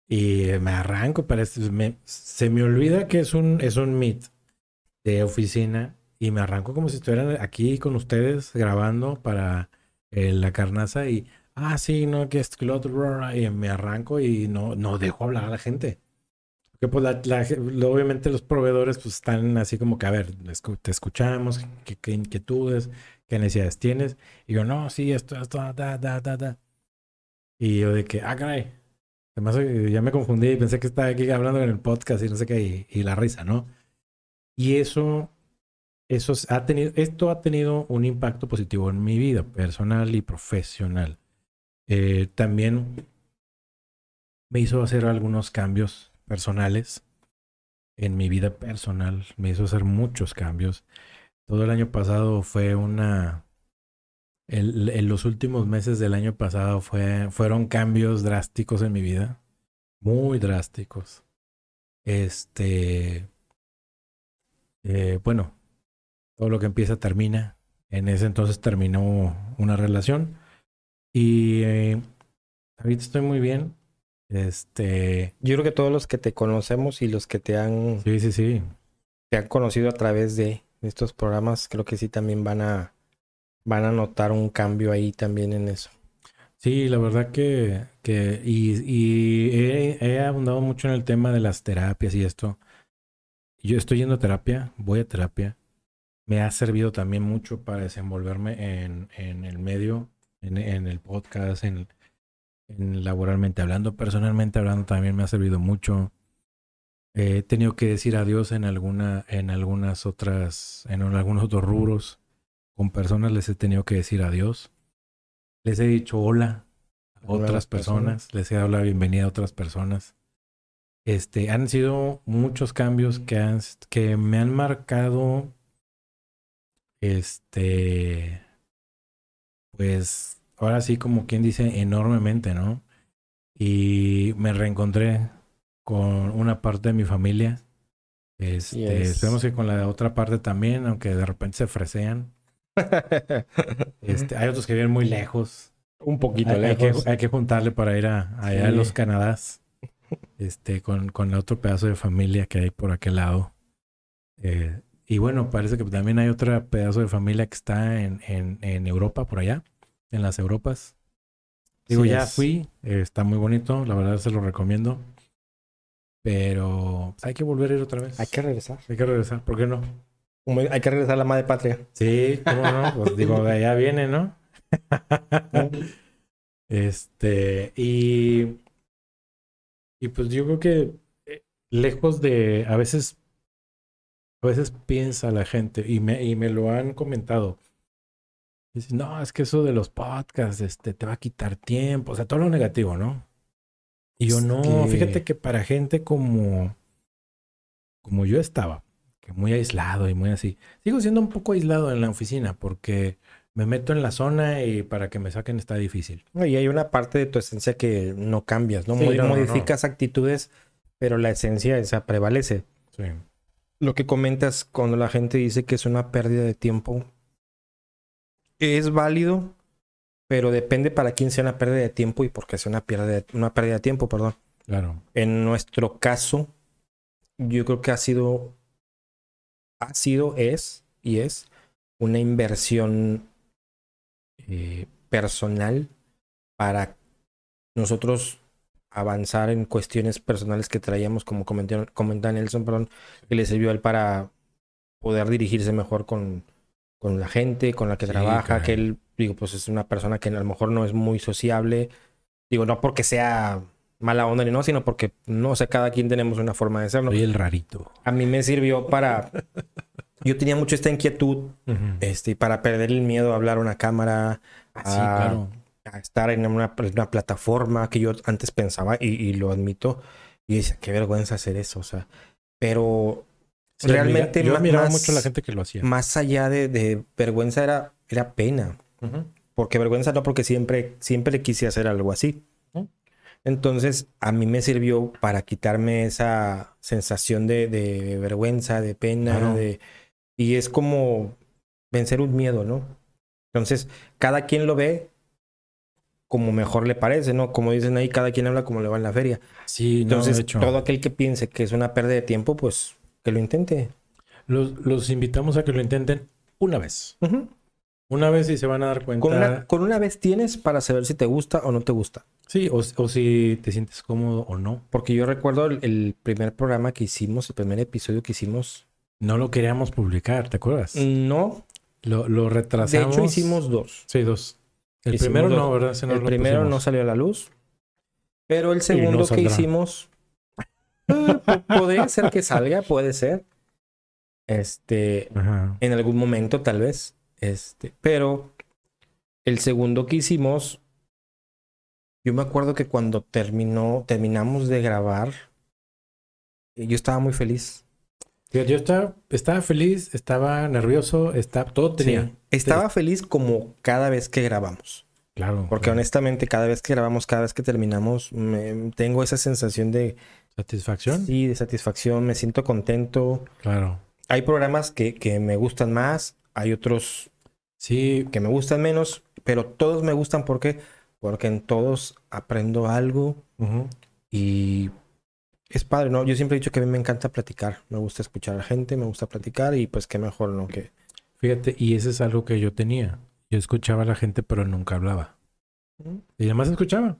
y me arranco para este- se me olvida que es un es un meet de oficina y me arranco como si estuvieran aquí con ustedes grabando para eh, la carnaza y ah sí no que es que otro, bla, bla", y me arranco y no no dejo hablar a la gente. Porque pues obviamente los proveedores pues están así como que a ver te escuchamos qué inquietudes qué necesidades tienes y yo no sí esto esto da da da da y yo de que ah caray hace que ya me confundí y pensé que estaba aquí hablando en el podcast y no sé qué y, y la risa no y eso eso ha tenido, esto ha tenido un impacto positivo en mi vida personal y profesional. Eh, también me hizo hacer algunos cambios personales en mi vida personal. Me hizo hacer muchos cambios. Todo el año pasado fue una... el- en los últimos meses del año pasado fue, fueron cambios drásticos en mi vida. Muy drásticos. Este... eh, bueno, todo lo que empieza termina. En ese entonces terminó una relación. Y eh, ahorita estoy muy bien. Este, Yo creo que todos los que te conocemos y los que te han, sí, sí, sí. te han conocido a través de estos programas, creo que sí también van a, van a notar un cambio ahí también en eso. Sí, la verdad que, que y, he, abundado mucho en el tema de las terapias y esto. Yo estoy yendo a terapia, voy a terapia. Me ha servido también mucho para desenvolverme en, en el medio, en, en el podcast, en laboralmente hablando, personalmente hablando, también me ha servido mucho. He tenido que decir adiós en alguna, en algunas otras, en algunos otros rubros. Con personas les he tenido que decir adiós. Les he dicho hola a otras personas, les he dado la bienvenida a otras personas. Este, han sido muchos cambios que han, que me han marcado, este, pues, ahora sí como quien dice, enormemente, ¿no? Y me reencontré con una parte de mi familia. Este, es. esperemos que con la otra parte también, aunque de repente se fresean. Este, hay otros que viven muy lejos. un poquito Hay, hay que, lejos. hay que juntarle para ir a, allá a los Canadás. Este, con, con el otro pedazo de familia que hay por aquel lado. Eh, y bueno, parece que también hay otro pedazo de familia que está en, en, en Europa, por allá, en las Europas. Digo, Sí ya es. fui, eh, está muy bonito, la verdad se lo recomiendo. Pero pues, hay que volver a ir otra vez. Hay que regresar. Hay que regresar, ¿por qué no? Como Hay que regresar a la madre patria. Sí, ¿cómo no? Pues digo, de allá viene, ¿no? Este, y, y pues yo creo que eh, lejos de, a veces, a veces piensa la gente, y me, y me lo han comentado. Dicen, no, es que eso de los podcasts, este, te va a quitar tiempo, o sea, todo lo negativo, ¿no? Y yo Es no, que- fíjate que para gente como, como yo estaba, que muy aislado y muy así, sigo siendo un poco aislado en la oficina porque me meto en la zona y para que me saquen está difícil. Y hay una parte de tu esencia que no cambias, ¿no? Sí, Modi- no, no, no. Modificas actitudes, pero la esencia esa prevalece. Sí. Lo que comentas cuando la gente dice que es una pérdida de tiempo es válido, pero depende para quién sea una pérdida de tiempo y por qué sea una pérdida de, una pérdida de tiempo, perdón. Claro. En nuestro caso, yo creo que ha sido, ha sido, es y es una inversión eh, personal para nosotros avanzar en cuestiones personales que traíamos, como comentó, comenta Nelson, perdón, que le sirvió a él para poder dirigirse mejor con, con la gente, con la que Sí, trabaja, caray. que él, digo, pues es una persona que a lo mejor no es muy sociable, digo, no porque sea mala onda ni no, sino porque, no sé, cada quien tenemos una forma de serlo. Soy el rarito. A mí me sirvió para, yo tenía mucho esta inquietud, este, para perder el miedo a hablar a una cámara, Ah, sí, ah, claro. a estar en una, una plataforma que yo antes pensaba y, y lo admito. Y decía, qué vergüenza hacer eso, o sea. Pero Sí, realmente admira- yo admiraba mucho a la gente que lo hacía. más allá de, de vergüenza era, era pena. Porque vergüenza no, porque siempre, siempre quise hacer algo así. Entonces, a mí me sirvió para quitarme esa sensación de, de vergüenza, de pena, Claro. de... Y es como vencer un miedo, ¿no? Entonces, cada quien lo ve como mejor le parece, ¿no? Como dicen ahí, cada quien habla como le va en la feria. Sí, no, Entonces, de hecho, todo aquel que piense que es una pérdida de tiempo, pues que lo intente. los, los invitamos a que lo intenten una vez. Ujú. Una vez y se van a dar cuenta. con, una, con una vez tienes para saber si te gusta o no te gusta. Sí, o, o si te sientes cómodo o no. Porque yo recuerdo el, el primer programa que hicimos, el primer episodio que hicimos. No lo queríamos publicar, ¿te acuerdas? No, Lo, lo de retrasamos. hecho hicimos dos. Sí, dos. El Hicimos primero dos. no, ¿verdad? No el primero no salió a la luz. Pero el no segundo que hicimos. eh, po- podría ser que salga, puede ser. Este. Ajá. En algún momento, tal vez. Este. Pero. El segundo que hicimos. Yo me acuerdo que cuando terminó, terminamos de grabar. eh, Yo estaba muy feliz. Yo estaba, estaba feliz, estaba nervioso, estaba, todo tenía. Sí. Estaba feliz como cada vez que grabamos. Claro. Porque claro. honestamente, cada vez que grabamos, cada vez que terminamos, me- tengo esa sensación de, ¿Satisfacción? sí, de satisfacción, me siento contento. Claro. Hay programas que, que me gustan más, hay otros Sí, que me gustan menos, pero todos me gustan ¿por qué? porque en todos aprendo algo y es padre, ¿no? Yo siempre he dicho que a mí me encanta platicar, me gusta escuchar a la gente, me gusta platicar y pues qué mejor, ¿no? Que fíjate, y eso es algo que yo tenía. Yo escuchaba a la gente, pero nunca hablaba. Y además escuchaba.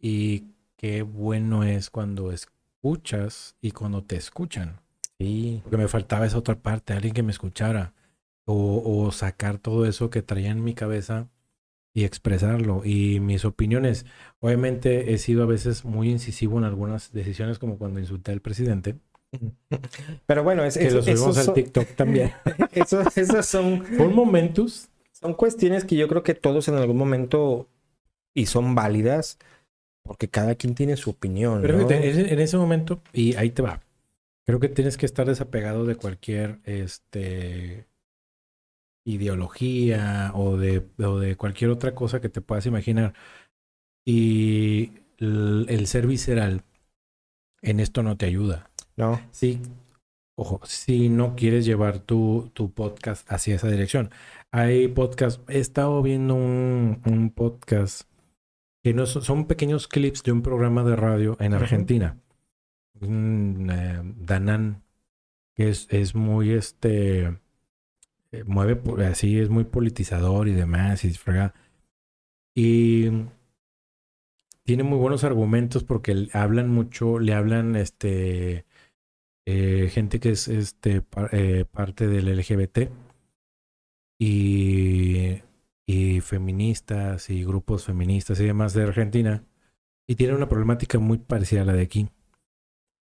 Y qué bueno es cuando escuchas y cuando te escuchan. sí, Porque me faltaba esa otra parte, alguien que me escuchara. O, o sacar todo eso que traía en mi cabeza y expresarlo. Y mis opiniones. Obviamente he sido a veces muy incisivo en algunas decisiones, como cuando insulté al presidente. pero bueno, es, Que es- lo subimos al son- TikTok también. esos- esos son momentus. Son cuestiones que yo creo que todos en algún momento y son válidas porque cada quien tiene su opinión. Pero ¿no? fíjate, en en ese momento, y ahí te va. Creo que tienes que estar desapegado de cualquier este ideología o de, o de cualquier otra cosa que te puedas imaginar. Y el, el ser visceral en esto no te ayuda. No, Sí, ojo, si no quieres llevar tu, tu podcast hacia esa dirección. Hay podcast, he estado viendo un, un podcast que no son, son pequeños clips de un programa de radio en. Argentina. Eh, Danán, que es, es muy este eh, mueve así, es muy politizador y demás, y frega. Y tiene muy buenos argumentos porque hablan mucho, le hablan este eh, gente que es este eh, parte del LGBT y, y feministas y grupos feministas y demás de Argentina y tiene una problemática muy parecida a la de aquí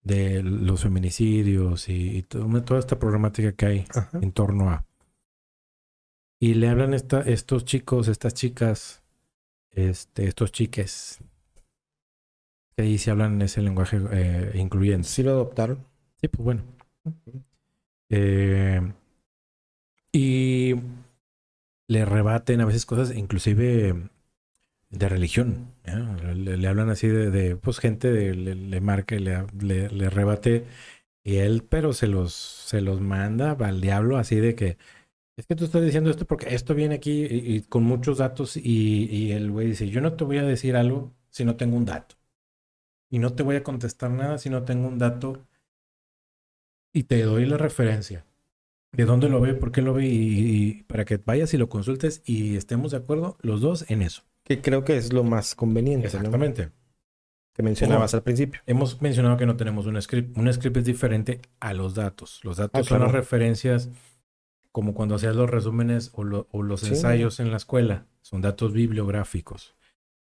de los feminicidios y, y to- toda esta problemática que hay Ajá. en torno a y le hablan esta, estos chicos, estas chicas, este, estos chiques que ahí se hablan ese lenguaje eh, incluyente. Sí lo adoptaron. Sí, pues bueno. Eh, y le rebaten a veces cosas, inclusive de religión. Le, le hablan así de, de, pues gente de- le, le marca y le, le, le rebate. Y él, pero se los, se los manda al diablo así de que es que tú estás diciendo esto porque esto viene aquí y, y con muchos datos y, y el güey dice, yo no te voy a decir algo si no tengo un dato. Y no te voy a contestar nada si no tengo un dato y te doy la referencia. De dónde lo ve, por qué lo ve y, y para que vayas y lo consultes y estemos de acuerdo los dos en eso. Que creo que es lo más conveniente, ¿no? Exactamente. Que mencionabas al principio. Hemos mencionado que no tenemos un script. Un script es diferente a los datos. Los datos Ah, son claro. las referencias como cuando hacías los resúmenes o, lo- o los Sí. ensayos en la escuela. Son datos bibliográficos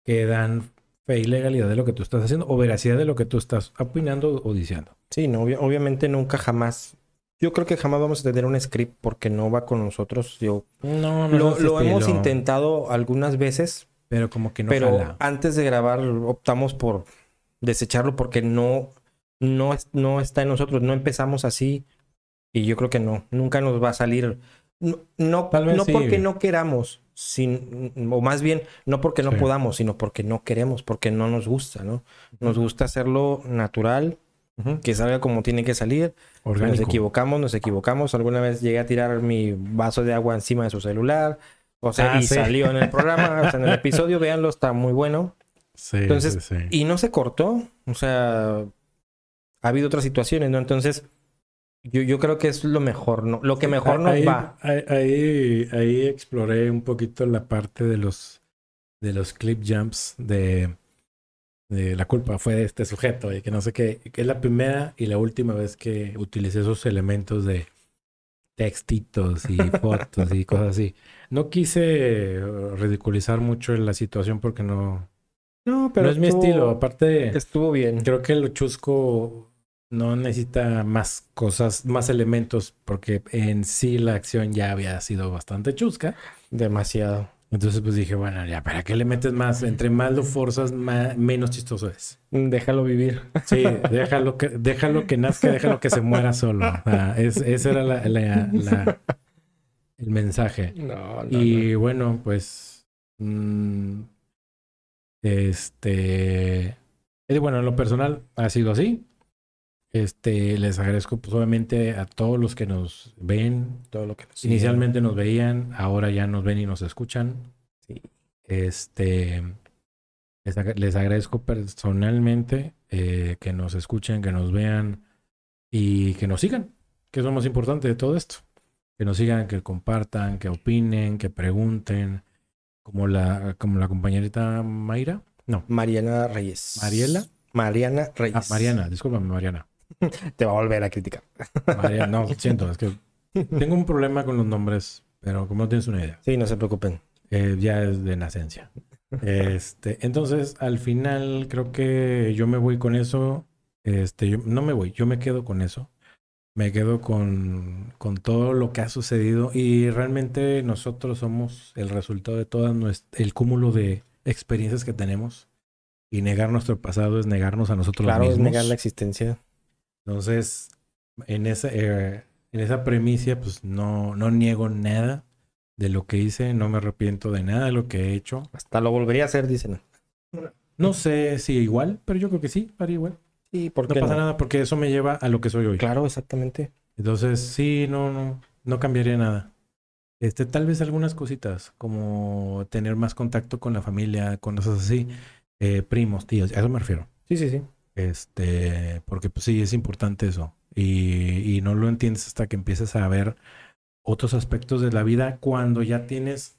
que dan fe y legalidad de lo que tú estás haciendo o veracidad de lo que tú estás opinando o diciendo. Sí, no, obvia- obviamente nunca jamás. Yo creo que jamás vamos a tener un script porque no va con nosotros. Yo No, lo, lo hemos intentado algunas veces, Pero como que no pero jala. antes de grabar optamos por desecharlo porque no, no, no está en nosotros. No empezamos así y yo creo que no. Nunca nos va a salir. No, no, Tal vez no sí. porque no queramos, sin, o más bien, no porque no Sí. podamos, sino porque no queremos, porque no nos gusta, ¿no? Nos gusta hacerlo natural, que salga como tiene que salir. Nos equivocamos, nos equivocamos. Alguna vez llegué a tirar mi vaso de agua encima de su celular. O sea, Ah, y sí. salió en el programa, o sea, en el episodio, véanlo, está muy bueno. Sí, Entonces, sí, sí. Y no se cortó. O sea, ha habido otras situaciones, ¿no? Entonces, yo, yo creo que es lo mejor, ¿no? Lo que mejor nos ahí, va. Ahí, ahí, ahí exploré un poquito la parte de los de los clip jumps de, de la culpa fue de este sujeto y que no sé qué, que es la primera y la última vez que utilicé esos elementos de textitos y fotos y cosas así. No quise ridiculizar mucho la situación porque no, No, no es mi estilo. Aparte, Estuvo bien. Creo que lo chusco no necesita más cosas, más elementos, porque en sí la acción ya había sido bastante chusca. Demasiado. Entonces, pues dije, bueno, ya, ¿para qué le metes más? Entre más lo forzas, más, menos chistoso es. Déjalo vivir. Sí, déjalo que, déjalo que nazca, déjalo que se muera solo. Es- ese era la- la- la- el mensaje. No, no, Y bueno, pues. mm, este. bueno, en lo personal ha sido así. Este, les agradezco, pues, obviamente, a todos los que nos ven. todo lo que nos Inicialmente nos veían, ahora ya nos ven y nos escuchan. Sí. Este. Les, les agradezco personalmente eh, que nos escuchen, que nos vean y que nos sigan, que es lo más importante de todo esto. Que nos sigan, que compartan, que opinen, que pregunten, como la, como la compañerita Mayra. No, Mariana Reyes. ¿Mariela? Mariana Reyes. ah, Mariana, discúlpame, Mariana. Te va a volver a criticar. No, siento, es que tengo un problema con los nombres, pero como no tienes una idea. Sí, no se preocupen. Eh, ya es de nacencia. Este, entonces, al final creo que yo me voy con eso. Este, yo, no me voy, yo me quedo con eso. Me quedo con, con todo lo que ha sucedido y realmente nosotros somos el resultado de todo el cúmulo de experiencias que tenemos. Y negar nuestro pasado es negarnos a nosotros Claro, es mismos. negar la existencia. Entonces, en esa, eh, en esa premisa, pues no, no niego nada de lo que hice, no me arrepiento de nada de lo que he hecho. Hasta lo volvería a hacer, dicen. No sé si igual, pero yo creo que sí, haría igual. Sí, ¿por No qué pasa no? nada porque eso me lleva a lo que soy hoy. Claro, exactamente. Entonces, sí, no, no, no cambiaría nada. Este, tal vez algunas cositas, como tener más contacto con la familia, con cosas así, eh, primos, tíos, a eso me refiero. Sí, sí, sí. Este, porque pues sí, es importante eso. Y, y no lo entiendes hasta que empiezas a ver otros aspectos de la vida cuando ya tienes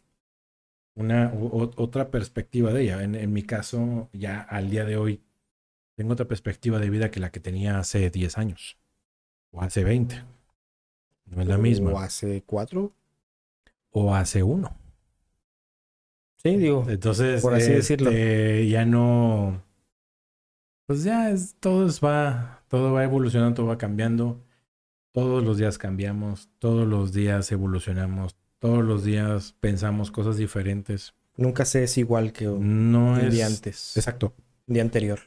una o- o- otra perspectiva de ella. En, en mi caso, ya al día de hoy, tengo otra perspectiva de vida que la que tenía hace 10 años o hace 20. No es la O misma. hace cuatro. O hace uno. Sí, digo. Entonces, Por así decirlo. este, ya no. Pues ya es, todo es- va, todo va evolucionando, todo va cambiando. Todos los días cambiamos, todos los días evolucionamos, todos los días pensamos cosas diferentes. Nunca se es igual que un No es día antes. exacto. Día anterior.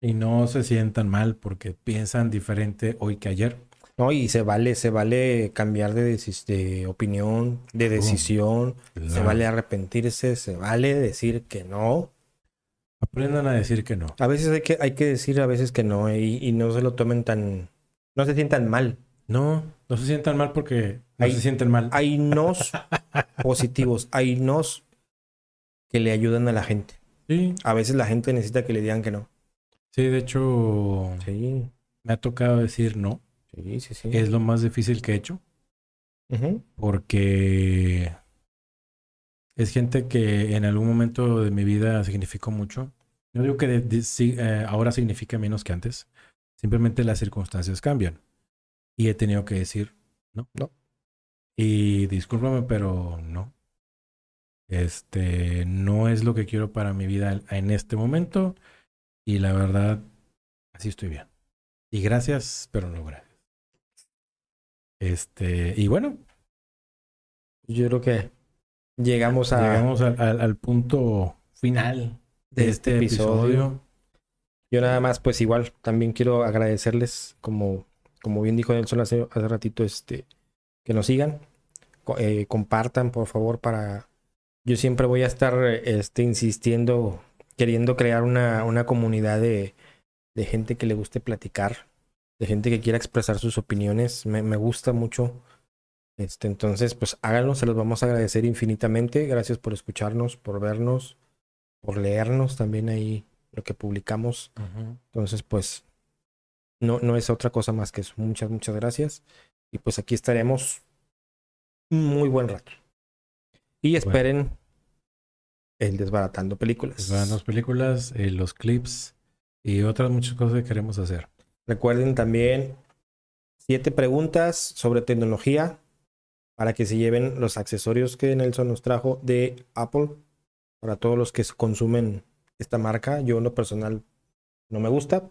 Y no se sientan mal porque piensan diferente hoy que ayer. No, y se vale, se vale cambiar de, de opinión, de decisión, se Claro. vale arrepentirse, se vale decir que no. Aprendan a decir que no. A veces hay que, hay que decir a veces que no y, y no se lo tomen tan, no se sientan mal. No, no se sientan mal porque no Hay- se sienten mal. Hay nos positivos, hay nos que le ayudan a la gente. Sí, A veces la gente necesita que le digan que no. sí, de hecho, Sí, me ha tocado decir no. sí, sí, sí. Es lo más difícil que he hecho Ujú. porque es gente que en algún momento de mi vida significó mucho. No digo que eh, ahora significa menos que antes. Simplemente las circunstancias cambian. Y he tenido que decir no. No. Y discúlpame, pero no. Este no es lo que quiero para mi vida en este momento. Y la verdad, así estoy bien. Y gracias, pero no gracias. Este, y bueno, Yo creo que llegamos a llegamos al, al- al punto final de, este, episodio. Yo nada más, pues igual, también quiero agradecerles, como, como bien dijo Nelson hace, hace ratito, este, que nos sigan, eh, compartan por favor para yo siempre voy a estar este, insistiendo, queriendo crear una, una comunidad de, de gente que le guste platicar, de gente que quiera expresar sus opiniones. Me, me gusta mucho. Este, entonces, pues háganlo, se los vamos a agradecer infinitamente. Gracias por escucharnos, por vernos, por leernos también ahí lo que publicamos. Entonces, pues, no, no es otra cosa más que eso. Muchas, muchas gracias. Y pues aquí estaremos muy buen rato. Y esperen el Desbaratando Películas. Desbaratando Películas, eh, los clips y otras muchas cosas que queremos hacer. Recuerden también siete preguntas sobre tecnología para que se lleven los accesorios que Nelson nos trajo de Apple para todos los que consumen esta marca. Yo en lo personal no me gusta.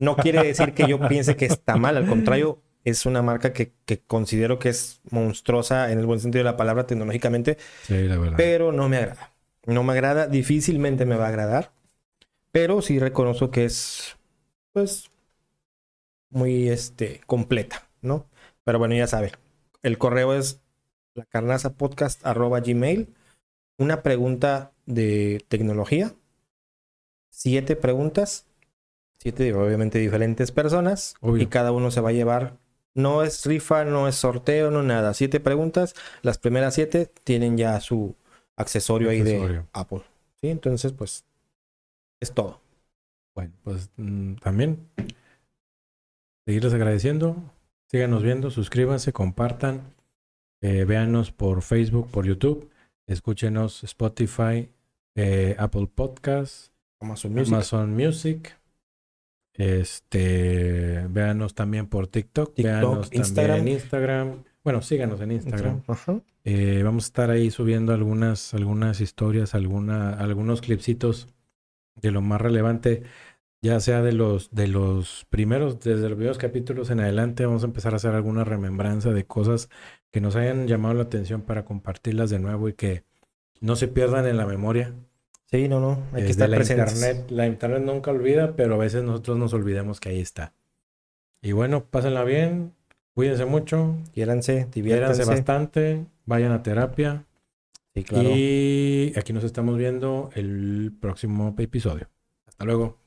No quiere decir que yo piense que está mal, al contrario, es una marca que, que, considero que es monstruosa en el buen sentido de la palabra tecnológicamente, Sí, la verdad. pero no me agrada. No me agrada, difícilmente me va a agradar, pero sí reconozco que es, pues, muy, este, completa, ¿no? Pero bueno, ya saben, el correo es lacarnazapodcast.gmail. Una pregunta de tecnología. Siete preguntas. Siete, obviamente, diferentes personas. Obvio. Y cada uno se va a llevar. No es rifa, no es sorteo, no nada. Siete preguntas. Las primeras siete tienen ya su accesorio, ahí de Accesorio. Apple. Sí, entonces, pues, es todo. Bueno, pues mm, también seguirles agradeciendo. Síganos viendo, suscríbanse, compartan. Eh, véanos por Facebook, por YouTube. Escúchenos Spotify, eh, Apple Podcasts, Amazon Music. Amazon Music. Este, véanos también por TikTok, TikTok, véanos Instagram. también en Instagram. Bueno, síganos en Instagram. Ajá. Eh, vamos a estar ahí subiendo algunas, algunas historias, alguna, algunos clipsitos de lo más relevante, ya sea de los, de los primeros, desde los primeros capítulos en adelante, vamos a empezar a hacer alguna remembranza de cosas que nos hayan llamado la atención para compartirlas de nuevo y que no se pierdan en la memoria. Sí, no, no. Hay que estar la presentes. internet. La internet nunca olvida, pero a veces nosotros nos olvidamos que ahí está. Y bueno, pásenla bien, cuídense mucho, Quiéranse, diviértanse. bastante, vayan a terapia. Sí, claro. Y aquí nos estamos viendo el próximo episodio. Hasta luego.